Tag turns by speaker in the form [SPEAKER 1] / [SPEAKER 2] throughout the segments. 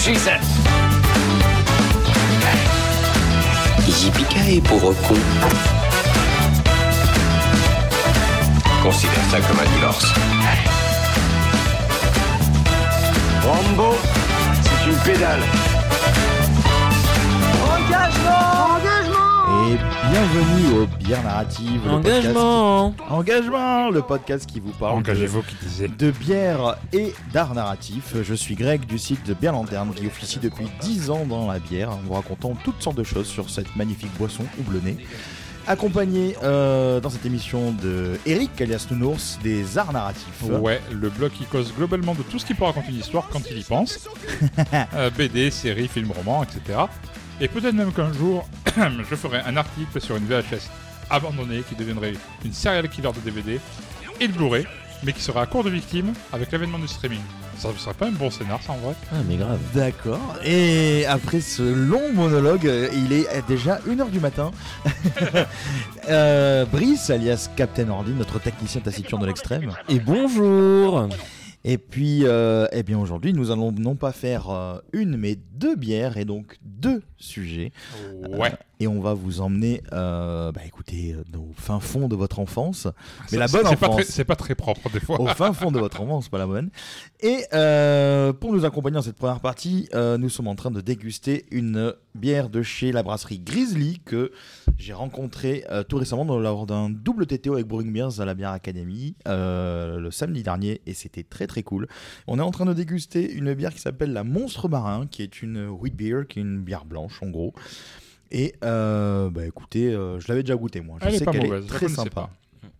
[SPEAKER 1] She said.
[SPEAKER 2] Yippee pauvre con.
[SPEAKER 1] Considère ça comme un divorce.
[SPEAKER 3] Rambo, c'est une pédale.
[SPEAKER 4] Et bienvenue au Bière Narrative. le podcast
[SPEAKER 5] Engagement
[SPEAKER 4] qui- Engagement Le podcast qui vous parle de,
[SPEAKER 6] Engagez-vous qui disait.
[SPEAKER 4] de bière et d'art narratif. Je suis Greg du site de Bière Lanterne qui officie depuis 10 ans dans la bière en vous racontant toutes sortes de choses sur cette magnifique boisson houblonnée. Accompagné euh, dans cette émission de Eric alias Nounours des arts narratifs.
[SPEAKER 6] Ouais, le blog qui cause globalement de tout ce qui peut raconter une histoire quand il y pense. Euh, BD, séries, films, romans, etc. Et peut-être même qu'un jour, je ferai un article sur une VHS abandonnée qui deviendrait une serial killer de DVD et de Blu-ray, mais qui serait à court de victimes avec l'avènement du streaming. Ça ne serait pas un bon scénar, ça en vrai?
[SPEAKER 5] Ah, mais grave.
[SPEAKER 4] D'accord. Et après ce long monologue, il est déjà 1h du matin. Euh, Brice, alias Captain Ordi, notre technicien taciturne de l'extrême.
[SPEAKER 5] Et bonjour
[SPEAKER 4] Et puis, euh, eh bien aujourd'hui, nous allons non pas faire euh, une, mais deux bières et donc deux sujets.
[SPEAKER 6] Ouais.
[SPEAKER 4] Et on va vous emmener, euh, bah, écoutez, au fin fond de votre enfance. Mais
[SPEAKER 6] Ça,
[SPEAKER 4] la bonne enfance.
[SPEAKER 6] C'est pas très propre des fois.
[SPEAKER 4] au fin fond de votre enfance, pas la bonne. Et euh, pour nous accompagner dans cette première partie, euh, nous sommes en train de déguster une bière de chez la brasserie Grizzly que j'ai rencontrée tout récemment lors d'un double TTO avec Brewing Beers à la Bière Academy le samedi dernier et c'était très très cool. On est en train de déguster une bière qui s'appelle la Monstre Marin qui est une wheat beer, qui est une bière blanche en gros. Et euh, bah écoutez, euh, je l'avais déjà goûté moi. Je
[SPEAKER 6] Elle est
[SPEAKER 4] sais
[SPEAKER 6] pas
[SPEAKER 4] qu'elle
[SPEAKER 6] mauvaise,
[SPEAKER 4] est
[SPEAKER 6] je la
[SPEAKER 4] très
[SPEAKER 6] connaissais
[SPEAKER 4] sympa.
[SPEAKER 6] pas.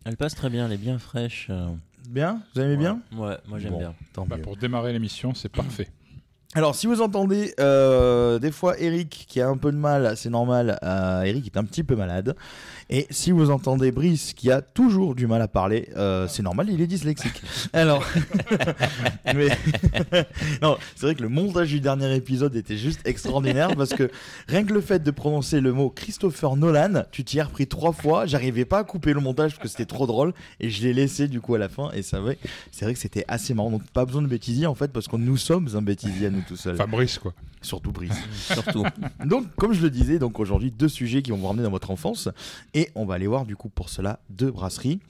[SPEAKER 5] Elle passe très bien, elle est bien fraîche. euh.
[SPEAKER 4] Bien? Vous aimez bien?
[SPEAKER 5] Ouais, moi j'aime
[SPEAKER 4] Bon,
[SPEAKER 5] bien.
[SPEAKER 4] Tant
[SPEAKER 6] Bah,
[SPEAKER 4] mieux.
[SPEAKER 6] pour démarrer l'émission, c'est parfait.
[SPEAKER 4] Alors, si vous entendez euh, des fois Eric qui a un peu de mal, c'est normal. euh, Eric est un petit peu malade. Et si vous entendez Brice qui a toujours du mal à parler, euh, c'est normal, il est dyslexique. Alors, mais non, c'est vrai que le montage du dernier épisode était juste extraordinaire parce que rien que le fait de prononcer le mot Christopher Nolan, tu t'y as repris trois fois. J'arrivais pas à couper le montage parce que c'était trop drôle et je l'ai laissé du coup à la fin. Et ça, ouais, c'est vrai que c'était assez marrant. Donc, pas besoin de bêtisier en fait parce que nous sommes un bêtisier à nous tout seuls.
[SPEAKER 6] Fabrice, quoi.
[SPEAKER 4] Surtout Brice.
[SPEAKER 5] Surtout.
[SPEAKER 4] Donc, comme je le disais, donc aujourd'hui deux sujets qui vont vous ramener dans votre enfance et on va aller voir du coup pour cela deux brasseries.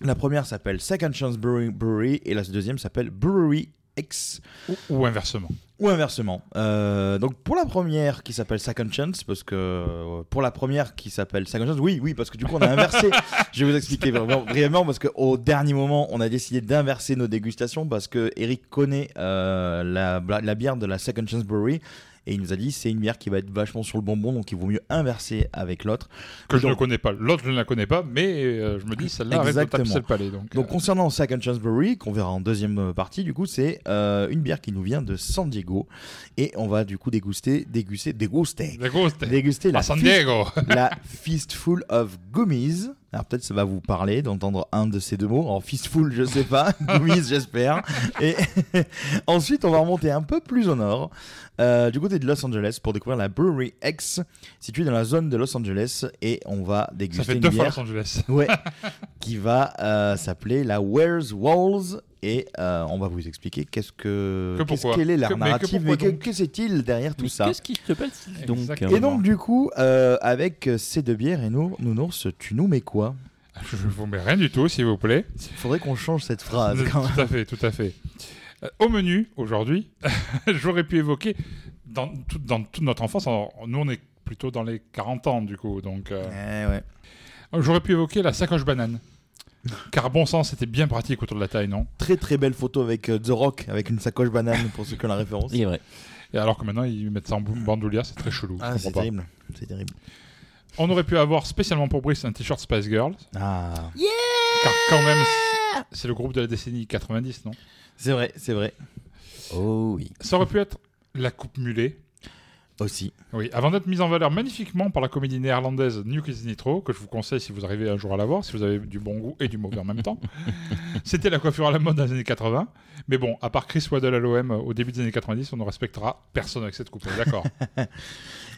[SPEAKER 4] La première s'appelle Second Chance Brewery, Brewery et la deuxième s'appelle Brewery X
[SPEAKER 6] Ou, ou inversement.
[SPEAKER 4] Ou inversement. Euh, donc pour la première qui s'appelle Second Chance, parce que euh, pour la première qui s'appelle Second Chance, oui, oui, parce que du coup on a inversé. je vais vous expliquer vraiment brièvement parce qu'au dernier moment on a décidé d'inverser nos dégustations parce que Eric connaît euh, la, la bière de la Second Chance Brewery. Et il nous a dit c'est une bière qui va être vachement sur le bonbon, donc il vaut mieux inverser avec l'autre.
[SPEAKER 6] Que je ne connais pas. L'autre, je ne la connais pas, mais euh, je me dis, celle-là taper le palais. Donc,
[SPEAKER 4] Donc
[SPEAKER 6] euh,
[SPEAKER 4] concernant Second Chance Brewery, qu'on verra en deuxième euh, partie, du coup, c'est euh, une bière qui nous vient de San Diego. Et on va du coup déguster, déguster, déguster,
[SPEAKER 6] tête.
[SPEAKER 4] déguster la,
[SPEAKER 6] San Diego.
[SPEAKER 4] la Fistful of Gummies. Alors peut-être ça va vous parler d'entendre un de ces deux mots. En Fistful, je sais pas. Gummies, j'espère. Et ensuite, on va remonter un peu plus au nord, euh, du côté de Los Angeles, pour découvrir la Brewery X, située dans la zone de Los Angeles. Et on va déguster
[SPEAKER 6] Ça fait
[SPEAKER 4] une
[SPEAKER 6] deux fois
[SPEAKER 4] bière.
[SPEAKER 6] Los Angeles.
[SPEAKER 4] Ouais, qui va euh, s'appeler la Where's Walls et euh, on va vous expliquer qu'est-ce que
[SPEAKER 6] Que
[SPEAKER 4] qu'est-ce qu'elle est l'art
[SPEAKER 6] Que- mais que
[SPEAKER 4] narratif, mais que, que c'est-il derrière tout
[SPEAKER 5] Mais
[SPEAKER 4] ça
[SPEAKER 5] Qu'est-ce qui te passe donc
[SPEAKER 6] Exactement.
[SPEAKER 4] Et donc du coup, euh, avec ces deux bières et nous, nounours, tu nous mets quoi
[SPEAKER 6] Je vous mets rien du tout, s'il vous plaît.
[SPEAKER 4] Il faudrait qu'on change cette phrase quand même.
[SPEAKER 6] tout à fait, tout à fait. Euh, au menu, aujourd'hui, j'aurais pu évoquer, dans, tout- dans toute notre enfance, alors, nous on est plutôt dans les 40 ans du coup, donc euh,
[SPEAKER 4] Eh ouais.
[SPEAKER 6] j'aurais pu évoquer la sacoche banane. Car bon sens, c'était bien pratique autour de la taille, non
[SPEAKER 4] Très très belle photo avec euh, The Rock, avec une sacoche banane pour ceux qui ont la référence.
[SPEAKER 5] Il est vrai.
[SPEAKER 6] Et alors que maintenant ils mettent ça en bandoulière, c'est très chelou. je
[SPEAKER 4] Ah,
[SPEAKER 6] comprends
[SPEAKER 4] c'est
[SPEAKER 6] pas.
[SPEAKER 4] terrible. C'est terrible.
[SPEAKER 6] On aurait pu avoir spécialement pour Brice un t-shirt Spice Girls,
[SPEAKER 4] Ah,
[SPEAKER 6] car quand même c'est- c'est le groupe de la décennie 90, non
[SPEAKER 4] c'est vrai, c'est vrai.
[SPEAKER 5] Oh oui.
[SPEAKER 6] Ça aurait pu être La Coupe Mulet.
[SPEAKER 4] Aussi.
[SPEAKER 6] Oui, avant d'être mise en valeur magnifiquement par la comédie néerlandaise New Kids Nitro, que je vous conseille si vous arrivez un jour à la voir, si vous avez du bon goût et du mauvais en même temps. C'était la coiffure à la mode dans les années 80. Mais bon, à part Chris Waddle à l'OM euh, au début des années 90, on ne respectera personne avec cette coupe. on est D'accord.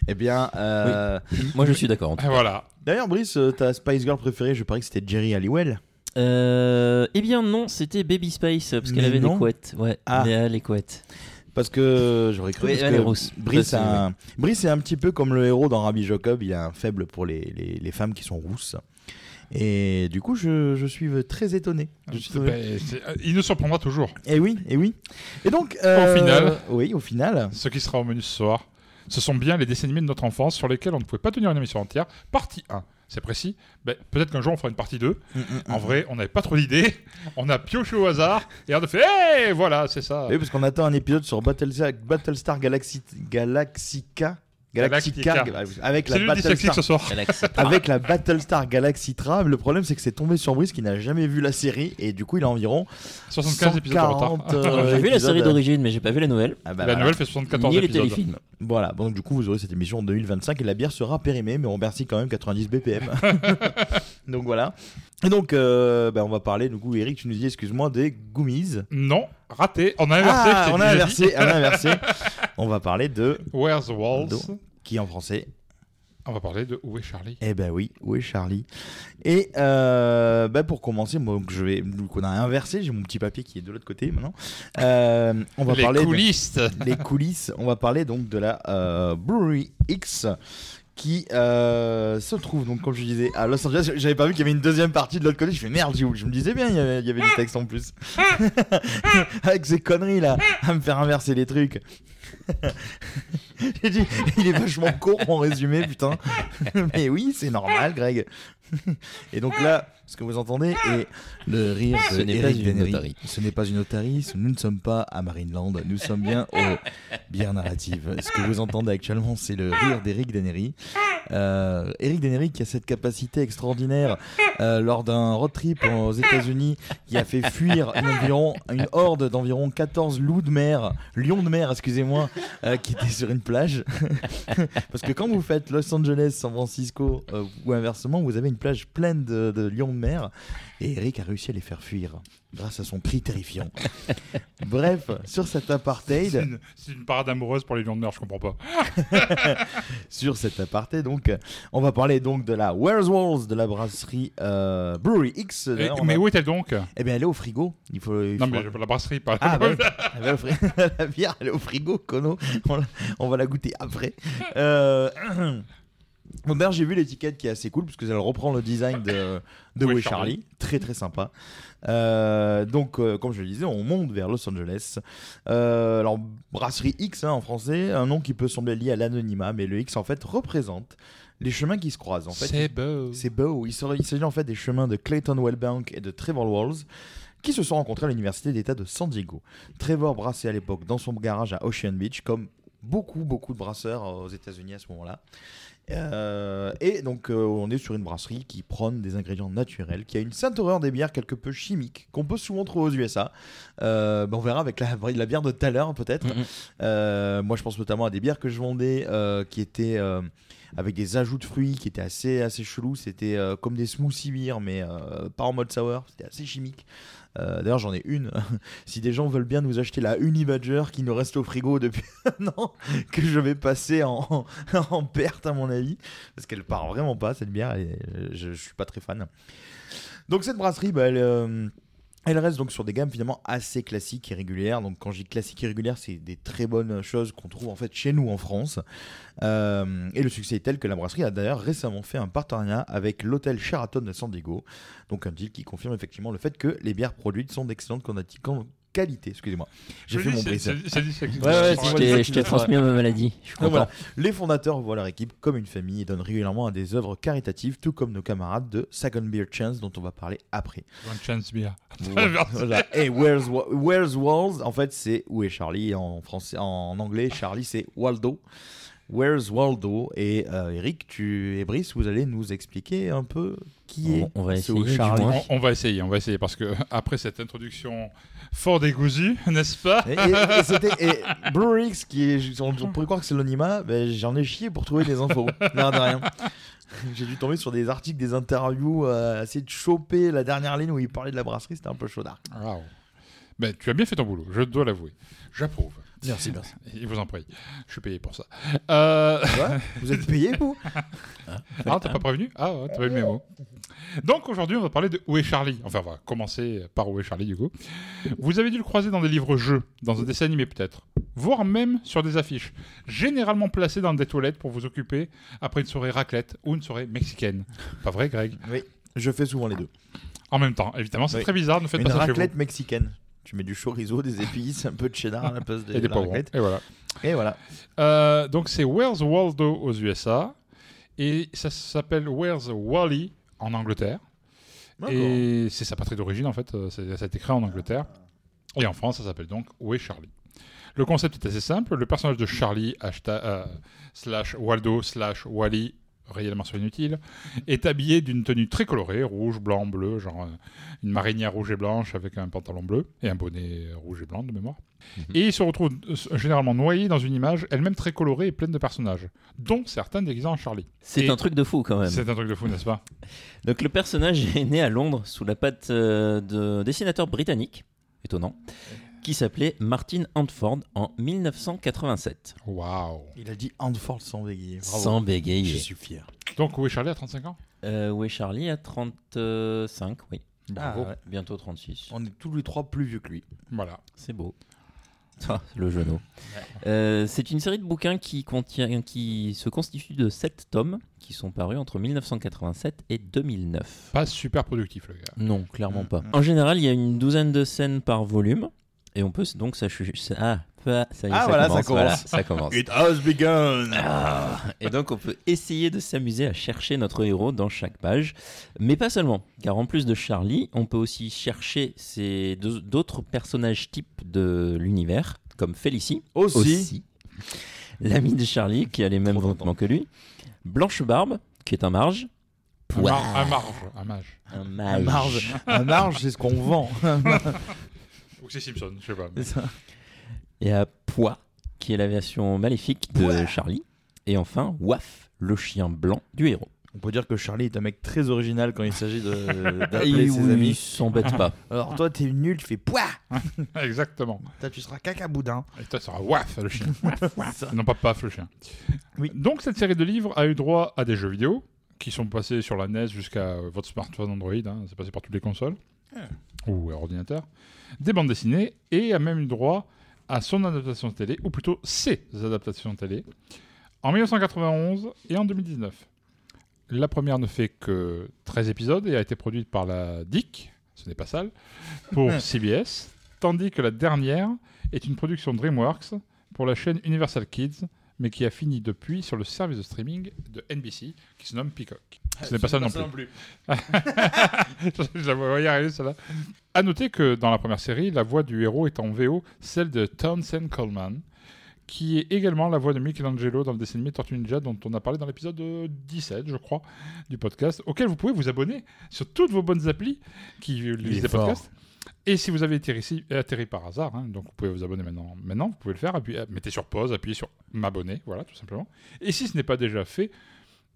[SPEAKER 4] Eh bien, euh,
[SPEAKER 5] Moi, je suis d'accord.
[SPEAKER 6] Et voilà.
[SPEAKER 4] d'ailleurs, Brice, euh, ta Spice Girl préférée, je parie que c'était Jerry Halliwell.
[SPEAKER 5] Euh, eh bien, non, c'était Baby Spice, parce qu'elle avait
[SPEAKER 4] non.
[SPEAKER 5] des couettes. Ouais,
[SPEAKER 4] Ah.
[SPEAKER 5] Léa, les couettes.
[SPEAKER 4] Parce que j'aurais cru
[SPEAKER 5] Oui,
[SPEAKER 4] parce
[SPEAKER 5] elle
[SPEAKER 4] que
[SPEAKER 5] est rousse.
[SPEAKER 4] Brice, a un... Brice est un petit peu comme le héros dans Rabbi Jacob, il a un faible pour les, les, les femmes qui sont rousses. Et du coup, je, je suis très étonné. Je suis-
[SPEAKER 6] Ben, c'est- euh, il nous surprendra toujours.
[SPEAKER 4] Et oui, et oui. Et donc, euh,
[SPEAKER 6] final.
[SPEAKER 4] oui, au final,
[SPEAKER 6] Ce qui sera au menu ce soir, ce sont bien les dessins animés de notre enfance sur lesquels on ne pouvait pas tenir une émission entière. Partie 1, c'est précis. Ben, Peut-être qu'un jour on fera une partie 2.
[SPEAKER 4] Mm,
[SPEAKER 6] En vrai, on n'avait pas trop d'idées. On a pioché au hasard et on a fait Hey Voilà, c'est ça.
[SPEAKER 4] oui, parce qu'on attend un épisode sur Battlestar, Battlestar Galaxy, Galaxica, Galactica, avec la Battlestar,
[SPEAKER 6] ce soir.
[SPEAKER 5] Galaxy.
[SPEAKER 4] avec la Battlestar Galactica. Le problème, c'est que c'est tombé sur Brice qui n'a jamais vu la série et du coup, il a environ
[SPEAKER 6] 75 épisodes de retard.
[SPEAKER 4] 140, euh,
[SPEAKER 5] J'ai vu la série d'origine, mais j'ai pas vu la nouvelle.
[SPEAKER 4] Ah bah
[SPEAKER 6] La
[SPEAKER 4] voilà.
[SPEAKER 6] nouvelle fait 74
[SPEAKER 5] Ni les téléfilms.
[SPEAKER 4] Voilà, donc du coup vous aurez cette émission en 2025 et la bière sera périmée, mais on remercie quand même 90 BPM. donc voilà. Et donc euh, bah, on va parler, du coup Eric, tu nous dis, excuse-moi, des Goomies.
[SPEAKER 6] Non, raté. On a inversé.
[SPEAKER 4] Ah, on a
[SPEAKER 6] déjà dit.
[SPEAKER 4] inversé, on a inversé. on va parler de,
[SPEAKER 6] Where's the Walls
[SPEAKER 4] qui en français
[SPEAKER 6] On va parler de Où est Charlie?
[SPEAKER 4] Eh ben oui, où est Charlie? Et euh, bah, pour commencer, moi donc, je vais, donc on a inversé, j'ai mon petit papier qui est de l'autre côté maintenant. Euh, on va
[SPEAKER 6] Les
[SPEAKER 4] parler de-
[SPEAKER 6] coulisses.
[SPEAKER 4] les coulisses. On va parler donc de la euh, Brewery X qui euh, se trouve donc comme je disais à Los Angeles. J'avais pas vu qu'il y avait une deuxième partie de l'autre côté. Je fais merde, je me disais bien il y avait, il y avait du texte en plus. Avec ces conneries là, à me faire inverser les trucs. J'ai dit, il est vachement court en résumé, putain. Mais oui, c'est normal, Greg. Et donc là, ce que vous entendez est le rire de
[SPEAKER 5] Ce
[SPEAKER 4] Eric
[SPEAKER 5] une
[SPEAKER 4] Dennery. Ce n'est pas une otarie, nous ne sommes pas à Marineland, nous sommes bien au bière narrative. Ce que vous entendez actuellement, c'est le rire d'Eric Dennery. Euh, Eric Dennery qui a cette capacité extraordinaire euh, lors d'un road trip aux États-Unis qui a fait fuir une, environ, une horde d'environ 14 loups de mer, lions de mer, excusez-moi, euh, qui étaient sur une plage. Parce que quand vous faites Los Angeles, San Francisco euh, ou inversement, vous avez une plage pleine de, de lions de mer. Et Eric a réussi à les faire fuir grâce à son cri terrifiant. Bref, sur cet apartheid,
[SPEAKER 6] c'est une parade amoureuse pour les lions de mer, je comprends pas.
[SPEAKER 4] sur cet apartheid, donc, on va parler donc de la Where's Walls de la brasserie euh, Brewery X.
[SPEAKER 6] Et- mais
[SPEAKER 4] a-
[SPEAKER 6] où est-elle donc?
[SPEAKER 4] Eh bien, elle est au frigo. Il faut. il
[SPEAKER 6] Non,
[SPEAKER 4] faut-
[SPEAKER 6] mais la brasserie, pas.
[SPEAKER 4] Ah, bah. Elle est au la bière, elle est au frigo, Kono. On, va la goûter après. Euh... Bon, d'ailleurs, j'ai vu l'étiquette qui est assez cool parce qu'elle reprend le design de, de Way
[SPEAKER 6] Charlie.
[SPEAKER 4] Très très sympa. Euh, donc, euh, comme je le disais, on monte vers Los Angeles. Euh, alors, Brasserie X hein, en français, un nom qui peut sembler lié à l'anonymat, mais le X en fait représente les chemins qui se croisent. En fait,
[SPEAKER 6] c'est beau.
[SPEAKER 4] c'est beau. Il s'agit en fait des chemins de Clayton Wellbank et de Trevor Walls qui se sont rencontrés à l'université d'État de San Diego. Trevor brassait à l'époque dans son garage à Ocean Beach, comme beaucoup, beaucoup de brasseurs aux États-Unis à ce moment-là. Euh, et donc, euh, on est sur une brasserie qui prône des ingrédients naturels, qui a une sainte horreur des bières quelque peu chimiques, qu'on peut souvent trouver aux USA. Euh, ben, on verra avec la, la bière de tout à l'heure, peut-être. Moi, je pense notamment à des bières que je vendais qui étaient avec des ajouts de fruits qui étaient assez, assez chelous. C'était comme des smoothie beers, mais pas en mode sour. C'était assez chimique. Euh, D'ailleurs, j'en ai une. si des gens veulent bien nous acheter la Unibadger qui nous reste au frigo depuis un an, que je vais passer en, en perte, à mon avis, parce qu'elle part vraiment pas, cette bière, euh, je, je suis pas très fan. Donc, cette brasserie, bah, elle. Elle reste donc sur des gammes finalement assez classiques et régulières. Donc quand je dis classiques et régulières, c'est des très bonnes choses qu'on trouve en fait chez nous en France. Euh, et le succès est tel que la brasserie a d'ailleurs récemment fait un partenariat avec l'hôtel Sheraton de San Diego. Donc un deal qui confirme effectivement le fait que les bières produites sont d'excellente quanti- quan- qualité. Excusez-moi, j'ai fait mon brise. Ouais, ouais,
[SPEAKER 5] Je t'ai- transmis ma maladie. Je suis
[SPEAKER 4] Donc
[SPEAKER 5] content.
[SPEAKER 4] voilà, les fondateurs voient leur équipe comme une famille et donnent régulièrement à des œuvres caritatives, tout comme nos camarades de Second Beer Chance dont on va parler après.
[SPEAKER 6] One chance beer.
[SPEAKER 4] Voilà. Et where's, Wa- where's Walls En fait, c'est où est Charlie? En français, en anglais. Charlie, c'est Waldo. Where's Waldo Et euh, Eric, tu et Brice, vous allez nous expliquer un peu qui est
[SPEAKER 5] On- va essayer,
[SPEAKER 4] Charlie.
[SPEAKER 6] On, on va essayer, on va essayer parce que après cette introduction Fort décousu, n'est-ce pas
[SPEAKER 4] Et, et- et c'était et Brewix qui est, on, on pourrait croire que c'est ben, j'en ai chié pour trouver des infos. non, de rien. J'ai dû tomber sur des articles, des interviews, euh, essayer de choper la dernière ligne où il parlait de la brasserie, c'était un peu chaudard.
[SPEAKER 6] Waouh. Ben, tu as bien fait ton boulot, je dois l'avouer. J'approuve.
[SPEAKER 4] Merci, merci.
[SPEAKER 6] Il vous en prie. Je suis payé pour ça. Euh...
[SPEAKER 4] Vous êtes payé, vous
[SPEAKER 6] Ah, t'as pas prévenu? Ah, ouais, t'as pas eu le mémo. Donc aujourd'hui, on va parler de Où est Charlie? Enfin, on va commencer par Où est Charlie, du coup. Vous avez dû le croiser dans des livres-jeux, dans un dessin animé peut-être, voire même sur des affiches, généralement placées dans des toilettes pour vous occuper après une soirée raclette ou une soirée mexicaine. Pas vrai, Greg?
[SPEAKER 4] Oui, je fais souvent les deux.
[SPEAKER 6] En même temps, évidemment, c'est
[SPEAKER 4] Oui.
[SPEAKER 6] très bizarre, ne faites
[SPEAKER 4] Une
[SPEAKER 6] pas ça chez
[SPEAKER 4] raclette mexicaine. Tu mets du chorizo, des épices, un peu de cheddar à la place de
[SPEAKER 6] Et des
[SPEAKER 4] la
[SPEAKER 6] poivrons. Et voilà.
[SPEAKER 4] Et voilà.
[SPEAKER 6] Euh, donc c'est Where's Waldo aux USA et ça s'appelle Where's Wally en Angleterre. Et c'est sa patrie d'origine en fait, euh, ça a été créé en Angleterre. Et en France, ça s'appelle donc Où est Charlie? Le concept est assez simple. Le personnage de Charlie, hashtag, euh, slash Waldo, slash Wally, réellement soit inutile, est habillé d'une tenue très colorée, rouge, blanc, bleu, genre euh, une marinière rouge et blanche avec un pantalon bleu et un bonnet rouge et blanc de mémoire. Et il se retrouve euh, généralement noyé dans une image elle-même très colorée et pleine de personnages, dont certains déguisés en Charlie.
[SPEAKER 5] C'est un truc de fou quand même.
[SPEAKER 6] C'est un truc de fou, n'est-ce pas?
[SPEAKER 5] Donc le personnage est né à Londres sous la patte euh, de dessinateur britannique, étonnant, qui s'appelait Martin Handford en 1987.
[SPEAKER 6] Waouh
[SPEAKER 4] Il a dit Handford sans bégayer. Bravo.
[SPEAKER 5] Sans bégayer.
[SPEAKER 4] Je suis fier.
[SPEAKER 6] Donc où est Charlie à 35 ans?
[SPEAKER 5] Euh, où est Charlie? À 35, oui.
[SPEAKER 4] Bravo.
[SPEAKER 5] Ah, ouais. Bientôt 36.
[SPEAKER 4] On est tous les trois plus vieux que lui.
[SPEAKER 6] Voilà.
[SPEAKER 5] C'est beau. Ah, le genou. Euh, c'est une série de bouquins qui, contient, qui se constitue de 7 tomes qui sont parus entre 1987 et 2009.
[SPEAKER 6] Pas super productif le gars.
[SPEAKER 5] Non, clairement
[SPEAKER 4] Mm,
[SPEAKER 5] pas.
[SPEAKER 4] mm.
[SPEAKER 5] En général, il y a une douzaine de scènes par volume. Et on peut donc s'acheter. Ah, ça y est,
[SPEAKER 4] Ah,
[SPEAKER 5] ça,
[SPEAKER 4] voilà, ça
[SPEAKER 5] commence,
[SPEAKER 4] commence.
[SPEAKER 5] voilà, ça commence.
[SPEAKER 4] It has begun.
[SPEAKER 5] Ah, et donc on peut essayer de s'amuser à chercher notre héros dans chaque page, mais pas seulement, car en plus de Charlie, on peut aussi chercher ces d'autres personnages types de l'univers, comme Félicie,
[SPEAKER 4] Aussi.
[SPEAKER 5] l'ami de Charlie qui a les mêmes vêtements que lui, Blanche Barbe qui est un marge,
[SPEAKER 6] Un,
[SPEAKER 5] Pouah,
[SPEAKER 6] mar- un marge, un mage.
[SPEAKER 5] un
[SPEAKER 4] marge. Un marge, c'est ce qu'on vend.
[SPEAKER 6] Ou c'est Simpson, je sais pas.
[SPEAKER 4] C'est ça.
[SPEAKER 5] et à Pois qui est la version maléfique de Charlie, et enfin Waf, le chien blanc du héros.
[SPEAKER 4] On peut dire que Charlie est un mec très original quand il s'agit de- d'appeler ses
[SPEAKER 5] oui, il
[SPEAKER 4] amis.
[SPEAKER 5] s'embête pas.
[SPEAKER 4] Alors toi, t'es nul, tu fais pouah.
[SPEAKER 6] Exactement.
[SPEAKER 4] Toi, tu seras caca boudin.
[SPEAKER 6] Et toi, ça sera waf le chien.
[SPEAKER 4] Ça.
[SPEAKER 6] non pas paf le chien.
[SPEAKER 4] Oui.
[SPEAKER 6] Donc cette série de livres a eu droit à des jeux vidéo qui sont passés sur la NES jusqu'à euh, votre smartphone Android. hein, c'est passé par toutes les consoles ou ordinateurs. Des bandes dessinées et a même eu droit à son adaptation télé, ou plutôt ses adaptations télé, en 1991 et en 2019. La première ne fait que 13 épisodes et a été produite par la DIC, ce n'est pas sale, pour CBS, tandis que la dernière est une production DreamWorks pour la chaîne Universal Kids, mais qui a fini depuis sur le service de streaming de NBC qui se nomme Peacock. Ce n'est pas ça non plus. Je la voyais arriver celle-là. À noter que dans la première série, la voix du héros est en VO celle de Townsend Coleman, qui est également la voix de Michelangelo dans le dessin animé Tortue Ninja dont on a parlé dans l'épisode euh, 17, je crois, du podcast, auquel vous pouvez vous abonner sur toutes vos bonnes applis qui lisent
[SPEAKER 4] fort.
[SPEAKER 6] podcasts. Et si vous avez atterri, ici- atterri par hasard, hein, donc vous pouvez vous abonner maintenant. Maintenant, vous pouvez le faire, appuyez- mettez sur pause, appuyez sur m'abonner, voilà, tout simplement. Et si ce n'est pas déjà fait,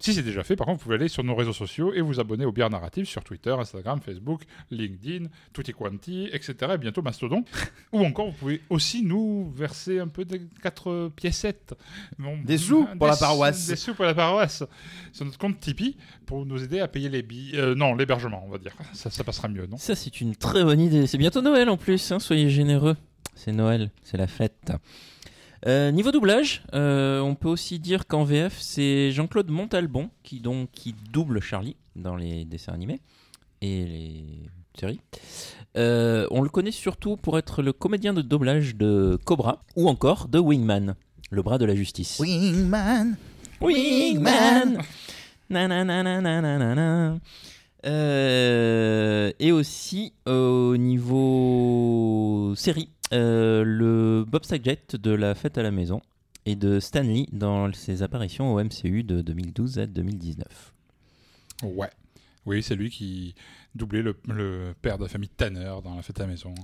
[SPEAKER 6] si c'est déjà fait, par contre, vous pouvez aller sur nos réseaux sociaux et vous abonner au Bière Narrative sur Twitter, Instagram, Facebook, LinkedIn, Tutti Quanti, etc. Et bientôt Mastodon. Ou encore, vous pouvez aussi nous verser un peu de quatre piécettes. Bon,
[SPEAKER 4] Des sous pour la paroisse.
[SPEAKER 6] Des sous pour la paroisse. Sur notre compte Tipeee pour nous aider à payer les billets. euh, non, l'hébergement, on va dire. Ça, ça passera mieux, non?
[SPEAKER 5] Ça, c'est une très bonne idée. C'est bientôt Noël en plus, hein, soyez généreux. C'est Noël, c'est la fête. Euh, niveau doublage, euh, on peut aussi dire qu'en VF, c'est Jean-Claude Montalbon qui, donc, qui double Charlie dans les dessins animés et les séries. Euh, on le connaît surtout pour être le comédien de doublage de Cobra ou encore de Wingman, le bras de la justice.
[SPEAKER 4] Wingman.
[SPEAKER 5] Wingman Nanananananana. Euh, et aussi au niveau série, euh, le Bob Saget de La Fête à la Maison et de Stanley dans ses apparitions au MCU de 2012 à 2019.
[SPEAKER 6] Ouais. Oui, c'est lui qui doublait le, le père de la famille Tanner dans La Fête à la Maison.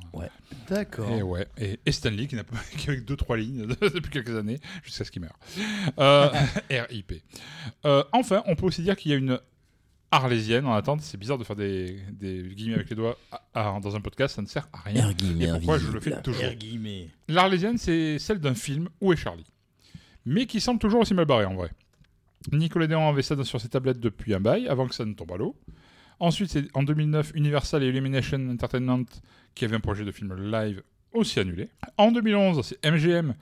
[SPEAKER 4] D'accord.
[SPEAKER 6] Et ouais. Et, et Stanley qui n'a pas qui a eu deux trois lignes depuis quelques années jusqu'à ce qu'il meure. Euh, R.I.P. Euh, enfin, on peut aussi dire qu'il y a une arlésienne en attente. C'est bizarre de faire des, des guillemets avec les doigts à- à- dans un podcast, ça ne sert à rien. Et pourquoi je le fais toujours. L'Arlésienne, c'est celle d'un film Où est Charlie Mais qui semble toujours aussi mal barré en vrai. Nicolas Déon avait ça sur ses tablettes depuis un bail, avant que ça ne tombe à l'eau. Ensuite, c'est en 2009, Universal et Illumination Entertainment qui avaient un projet de film live aussi annulé. En 2011, c'est MGM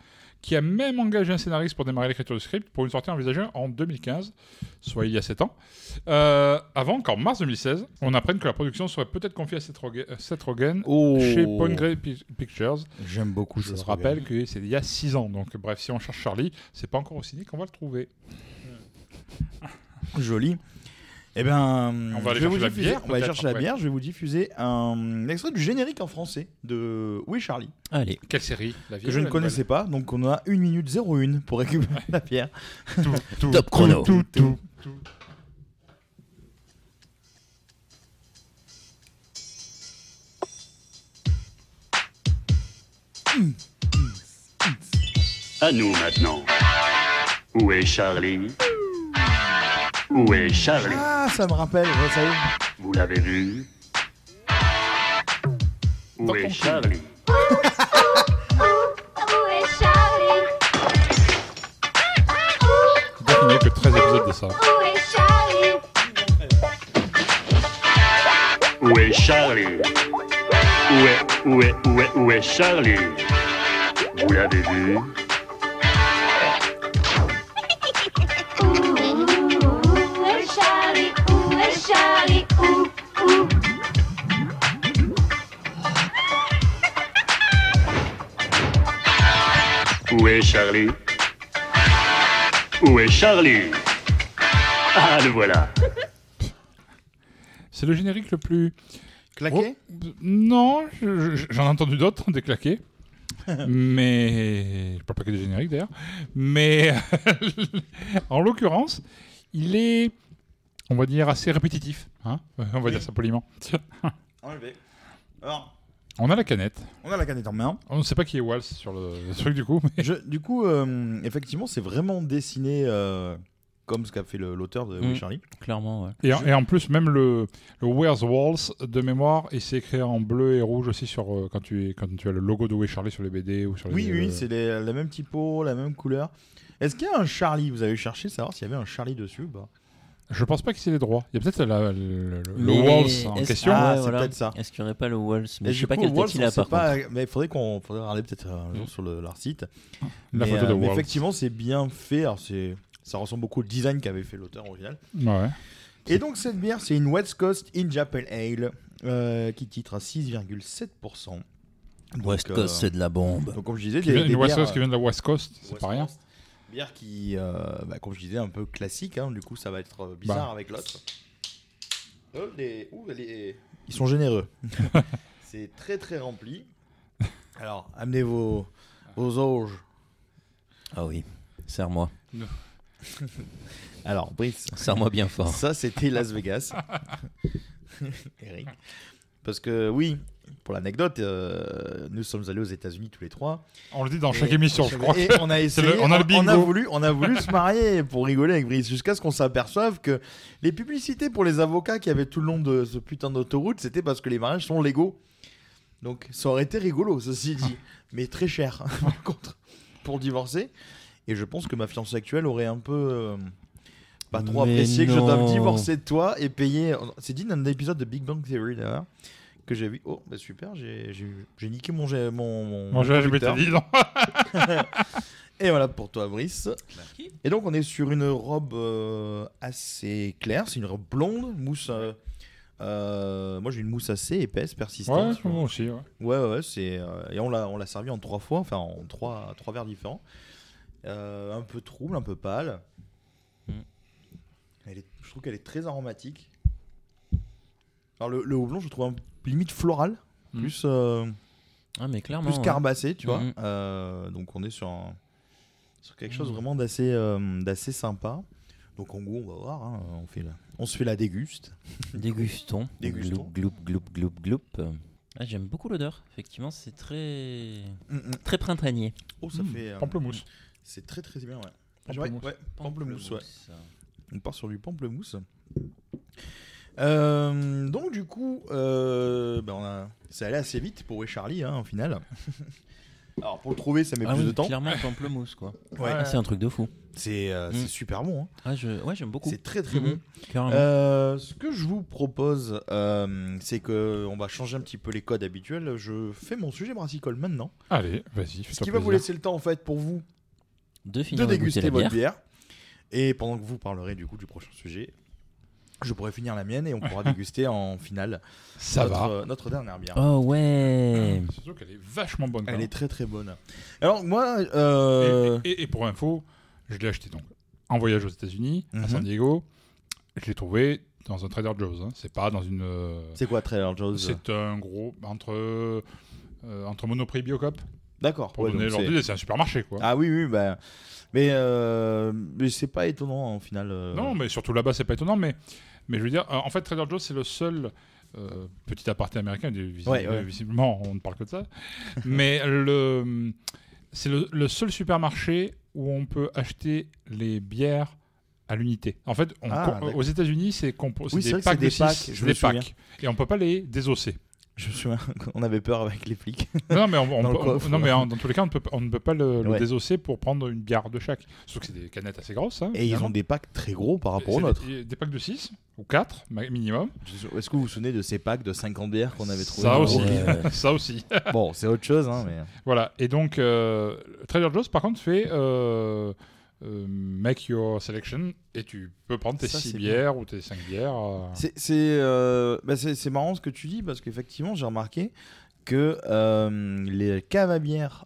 [SPEAKER 6] qui a même engagé un scénariste pour démarrer l'écriture du script pour une sortie envisagée en 2015, soit il y a 7 ans. Euh, avant qu'en mars 2016, on apprenne que la production serait peut-être confiée à Seth Rogen, Seth Rogen
[SPEAKER 4] Oh.
[SPEAKER 6] chez Point Grey Pictures.
[SPEAKER 4] J'aime beaucoup
[SPEAKER 6] Je
[SPEAKER 4] ça.
[SPEAKER 6] rappelle que c'est il y a 6 ans. Donc, bref, si on cherche Charlie, c'est pas encore au ciné qu'on va le trouver.
[SPEAKER 4] Joli. Eh ben,
[SPEAKER 6] On va aller
[SPEAKER 4] je vais
[SPEAKER 6] chercher
[SPEAKER 4] vous
[SPEAKER 6] la
[SPEAKER 4] diffuser-
[SPEAKER 6] bière,
[SPEAKER 4] On va aller chercher la bière. Je vais vous diffuser un extrait du générique en français de Oui Charlie
[SPEAKER 5] Allez.
[SPEAKER 6] Quelle série La
[SPEAKER 4] que je ne connaissais pas. Donc on a 1 minute 01 pour récupérer la bière.
[SPEAKER 5] Top chrono.
[SPEAKER 6] tout, tout, tout.
[SPEAKER 7] À nous maintenant. Où est Charlie? Où est Charlie
[SPEAKER 4] Ah, ça me rappelle. ouais, ça y est.
[SPEAKER 7] Vous l'avez vu Où
[SPEAKER 6] Dans
[SPEAKER 7] est Charlie
[SPEAKER 6] Donc, il n'y a que 13 épisodes de ça.
[SPEAKER 7] Où est Charlie Où est, où est, où est, où est Charlie Vous l'avez vu Où est Charlie? Où est Charlie? Ah, le voilà.
[SPEAKER 6] C'est le générique le plus.
[SPEAKER 4] Claqué?
[SPEAKER 6] Oh, non, je- je- j'en ai entendu d'autres, des claqués. mais. Je parle pas que des génériques d'ailleurs. Mais. en l'occurrence, il est. On va dire assez répétitif. Hein on va dire ça poliment.
[SPEAKER 4] Enlevé. Alors,
[SPEAKER 6] On a la canette.
[SPEAKER 4] on a la canette en main.
[SPEAKER 6] On ne sait pas qui est Walls sur le, truc du coup. mais-
[SPEAKER 4] Je- du coup, euh, effectivement, c'est vraiment dessiné euh, comme ce qu'a fait l'auteur de Oui
[SPEAKER 5] Mm.
[SPEAKER 4] Charlie.
[SPEAKER 5] Clairement, ouais.
[SPEAKER 6] Et, en- et en plus, même le, le Where's Walls de mémoire, il s'est écrit en bleu et rouge aussi sur euh, quand tu es, quand tu as le logo de est Charlie sur les BD ou sur les.
[SPEAKER 4] Oui, oui,
[SPEAKER 6] euh,
[SPEAKER 4] c'est la même typo, la même couleur. Est-ce qu'il y a un Charlie? Vous avez cherché savoir s'il y avait un Charlie dessus ou pas?
[SPEAKER 6] Je pense pas que c'est les droits. Il y a peut-être la- le, le- le
[SPEAKER 5] Mais
[SPEAKER 6] Walls en
[SPEAKER 5] est-ce-
[SPEAKER 6] question.
[SPEAKER 4] Ah, c'est
[SPEAKER 5] voilà.
[SPEAKER 4] peut-être ça.
[SPEAKER 5] Est-ce qu'il n'y aurait pas le Walls Mais
[SPEAKER 4] Et
[SPEAKER 5] je sais
[SPEAKER 4] du
[SPEAKER 5] pas
[SPEAKER 4] coup,
[SPEAKER 5] quelle
[SPEAKER 4] Walls,
[SPEAKER 5] tête il a
[SPEAKER 4] sait
[SPEAKER 5] par
[SPEAKER 4] pas. Mais il faudrait qu'on faudrait regarder peut-être un jour
[SPEAKER 5] Mm.
[SPEAKER 4] sur le- leur site.
[SPEAKER 6] La
[SPEAKER 4] mais,
[SPEAKER 6] photo de
[SPEAKER 4] euh, mais
[SPEAKER 6] Walls.
[SPEAKER 4] effectivement, c'est bien fait. Alors, c'est, ça ressemble beaucoup au design qu'avait fait l'auteur original.
[SPEAKER 6] Ouais.
[SPEAKER 4] Et donc, cette bière, c'est une West Coast India Pale Ale euh, qui titre à 6,7%. Donc,
[SPEAKER 5] West
[SPEAKER 4] euh,
[SPEAKER 5] Coast, c'est de la bombe.
[SPEAKER 4] Donc, comme je disais,
[SPEAKER 6] Qui
[SPEAKER 4] des,
[SPEAKER 6] vient,
[SPEAKER 4] des
[SPEAKER 6] une West
[SPEAKER 4] bières,
[SPEAKER 6] Coast qui vient de la West Coast, c'est
[SPEAKER 4] West
[SPEAKER 6] pas rien.
[SPEAKER 4] Coast. Bière qui, euh, bah, comme je disais, un peu classique. hein, du coup, ça va être euh, bizarre
[SPEAKER 6] Bah.
[SPEAKER 4] avec l'autre. Oh, les- ouh, les- Ils sont généreux. c'est très très rempli. Alors, amenez vos, vos auges.
[SPEAKER 5] Ah oui, serre-moi.
[SPEAKER 4] Alors, Brice,
[SPEAKER 5] Serre-moi bien fort.
[SPEAKER 4] ça c'était Las Vegas. Eric. Parce que oui, pour l'anecdote, euh, nous sommes allés aux États-Unis tous les trois.
[SPEAKER 6] On le dit dans chaque émission, je crois.
[SPEAKER 4] Et on a essayé,
[SPEAKER 6] le- on a le
[SPEAKER 4] on, a voulu, on a voulu se marier pour rigoler avec Brice, jusqu'à ce qu'on s'aperçoive que les publicités pour les avocats qui avaient tout le long de ce putain d'autoroute, c'était parce que les mariages sont légaux. Donc ça aurait été rigolo, ceci dit, mais très cher par contre pour divorcer. Et je pense que ma fiancée actuelle aurait un peu euh, pas trop
[SPEAKER 5] Mais
[SPEAKER 4] apprécié que je doive
[SPEAKER 5] non.
[SPEAKER 4] divorcer de toi et payer. C'est dit dans un épisode de Big Bang Theory d'ailleurs que j'ai vu. Oh bah super, j'ai j'ai- j'ai niqué mon mon mon,
[SPEAKER 6] Bon, je, je dit, non.
[SPEAKER 4] Et voilà pour toi, Brice. Et donc, on est sur une robe euh, assez claire. C'est une robe blonde, mousse. euh, euh, moi, j'ai une mousse assez épaisse,
[SPEAKER 6] Ouais,
[SPEAKER 4] persistante.
[SPEAKER 6] moi aussi. Ouais.
[SPEAKER 4] ouais, ouais. c'est, euh, et on l'a, on l'a servi en trois fois, enfin en trois, trois verres différents. Euh, un peu trouble, un peu pâle.
[SPEAKER 5] Mm.
[SPEAKER 4] Elle est, je trouve qu'elle est très aromatique. Alors, le, le houblon, je trouve un, limite floral,
[SPEAKER 6] Mm.
[SPEAKER 4] plus, euh,
[SPEAKER 5] Ah, mais clairement.
[SPEAKER 4] plus
[SPEAKER 5] ouais.
[SPEAKER 4] carbacé, tu vois.
[SPEAKER 5] Mhm.
[SPEAKER 4] Euh, donc, on est sur un- sur quelque chose
[SPEAKER 5] Mhm.
[SPEAKER 4] vraiment d'assez euh, d'assez sympa. Donc en gros, on va voir. hein, on, fait la- on se fait la déguste.
[SPEAKER 5] Dégustons.
[SPEAKER 4] Dégustons.
[SPEAKER 5] Gloup, gloup, gloup, gloup, gloup. Ah, J'aime beaucoup l'odeur. Effectivement, c'est très très printanier.
[SPEAKER 4] Oh, ça
[SPEAKER 6] Mmh,
[SPEAKER 4] fait. euh,
[SPEAKER 6] Pamplemousse.
[SPEAKER 4] C'est très très bien, ouais.
[SPEAKER 6] Pamplemousse.
[SPEAKER 4] Ouais, ouais, pamplemousse, ouais.
[SPEAKER 5] Pamplemousse.
[SPEAKER 4] On part sur du pamplemousse. Euh, donc du coup, euh, ben, on a... c'est allé assez vite pour Charlie hein, au final. Alors pour le trouver, ça met
[SPEAKER 5] Ah
[SPEAKER 4] plus
[SPEAKER 5] oui,
[SPEAKER 4] de temps.
[SPEAKER 5] clairement pamplemousse quoi.
[SPEAKER 4] Ouais.
[SPEAKER 5] Ah, c'est un truc de fou.
[SPEAKER 4] C'est euh,
[SPEAKER 5] Mm.
[SPEAKER 4] super bon. hein.
[SPEAKER 5] Ah, je... Ouais, j'aime beaucoup.
[SPEAKER 4] C'est très très
[SPEAKER 5] Mhm,
[SPEAKER 4] bon.
[SPEAKER 5] Carrément.
[SPEAKER 4] Euh, ce que je vous propose, euh, c'est que on va changer un petit peu les codes habituels. Je fais mon sujet brassicole maintenant,
[SPEAKER 6] Allez, vas-y,
[SPEAKER 4] ce qui va vous laisser le temps en fait pour vous
[SPEAKER 5] de
[SPEAKER 4] de
[SPEAKER 5] finir de goûter
[SPEAKER 4] déguster
[SPEAKER 5] la
[SPEAKER 4] votre
[SPEAKER 5] bière.
[SPEAKER 4] bière. Et pendant que vous parlerez du coup du prochain sujet, je pourrai finir la mienne et on pourra déguster en finale
[SPEAKER 6] Ça
[SPEAKER 4] notre,
[SPEAKER 6] va.
[SPEAKER 4] euh, notre dernière bière.
[SPEAKER 5] Oh ouais.
[SPEAKER 6] Surtout qu'elle est vachement bonne.
[SPEAKER 4] Elle
[SPEAKER 6] quand
[SPEAKER 4] est très très bonne. Alors moi, euh,
[SPEAKER 6] Et, et- et pour info, je l'ai acheté donc en voyage aux États-Unis, à
[SPEAKER 4] Mhm.
[SPEAKER 6] San Diego. Je l'ai trouvé dans un Trader Joe's. hein. C'est pas dans une. euh,
[SPEAKER 4] c'est quoi Trader Joe's?
[SPEAKER 6] C'est un gros entre euh, entre Monoprix et Biocop
[SPEAKER 4] D'accord.
[SPEAKER 6] pour
[SPEAKER 4] ouais,
[SPEAKER 6] donner leur
[SPEAKER 4] c'est-
[SPEAKER 6] idée. C'est un supermarché quoi.
[SPEAKER 4] Ah oui oui bah mais euh, mais c'est pas étonnant en final. euh.
[SPEAKER 6] Non, mais surtout là-bas, c'est pas étonnant. Mais mais je veux dire, en fait, Trader Joe's c'est le seul. euh, petit aparté américain, visi-
[SPEAKER 4] Ouais, ouais.
[SPEAKER 6] visiblement on ne parle que de ça, mais le, c'est le, le seul supermarché où on peut acheter les bières à l'unité. En fait, on-
[SPEAKER 4] Ah,
[SPEAKER 6] aux États-Unis, c'est compo- c'est
[SPEAKER 4] Oui, c'est
[SPEAKER 6] des packs de
[SPEAKER 4] des packs,
[SPEAKER 6] 6,
[SPEAKER 4] je me
[SPEAKER 6] des packs, et on peut pas les désosser.
[SPEAKER 4] Je me souviens qu'on avait peur avec les flics.
[SPEAKER 6] Non, mais, on, on
[SPEAKER 4] Dans le
[SPEAKER 6] peut-
[SPEAKER 4] coffre.
[SPEAKER 6] non, mais en- dans tous les cas, on, ne peut, pas- on ne peut pas le, le
[SPEAKER 4] Ouais.
[SPEAKER 6] désosser pour prendre une bière de chaque. Surtout que c'est des canettes assez grosses. hein,
[SPEAKER 4] Et ils ont des packs très gros par rapport aux
[SPEAKER 6] des-
[SPEAKER 4] nôtres.
[SPEAKER 6] Des, packs de 6 ou 4 minimum.
[SPEAKER 4] Est-ce que vous vous souvenez de ces packs de 50 bières qu'on avait trouvé
[SPEAKER 6] Ça aussi. ça aussi.
[SPEAKER 4] Bon, c'est autre chose, hein, mais.
[SPEAKER 6] Voilà. Et donc, euh, Trader Joe's, par contre, fait euh, euh, make your selection et tu peux prendre tes
[SPEAKER 4] Ça,
[SPEAKER 6] 6
[SPEAKER 4] c'est
[SPEAKER 6] bières ou tes 5 bières. euh.
[SPEAKER 4] C'est c'est, euh, bah, c'est- marrant ce que tu dis parce qu'effectivement j'ai remarqué que euh, les caves à bière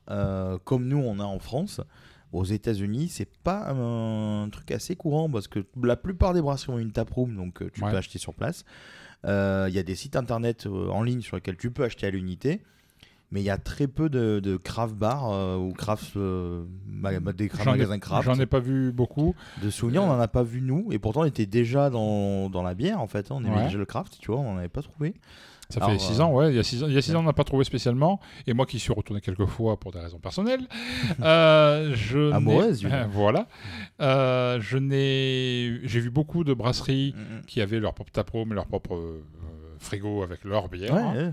[SPEAKER 4] comme nous on a en France, aux États-Unis c'est pas un, truc assez courant parce que la plupart des brasseries ont une taproom donc tu
[SPEAKER 6] Ouais.
[SPEAKER 4] peux acheter sur place. Il y a des sites internet en ligne sur lesquels tu peux acheter à l'unité. Mais il y a très peu de, de craft bar euh, ou craft, euh, des craft magasins craft.
[SPEAKER 6] J'en ai pas vu beaucoup.
[SPEAKER 4] De souvenirs, on n'en a pas vu nous, et pourtant on était déjà dans, dans la bière en fait. hein. On aimait
[SPEAKER 6] Ouais.
[SPEAKER 4] déjà le craft, tu vois, on n'en avait pas trouvé.
[SPEAKER 6] Ça
[SPEAKER 4] Alors,
[SPEAKER 6] fait 6
[SPEAKER 4] euh,
[SPEAKER 6] ans, ouais. Il y a 6 ans, il y a six ans, on n'a pas trouvé spécialement. Et moi qui suis retourné quelques fois pour des raisons personnelles, euh, je voilà. Euh, je n'ai, j'ai vu beaucoup de brasseries
[SPEAKER 4] Mm,
[SPEAKER 6] qui avaient leur propre taproom et leur propre euh, frigo avec leur bière.
[SPEAKER 4] Ouais,
[SPEAKER 6] hein.
[SPEAKER 4] ouais.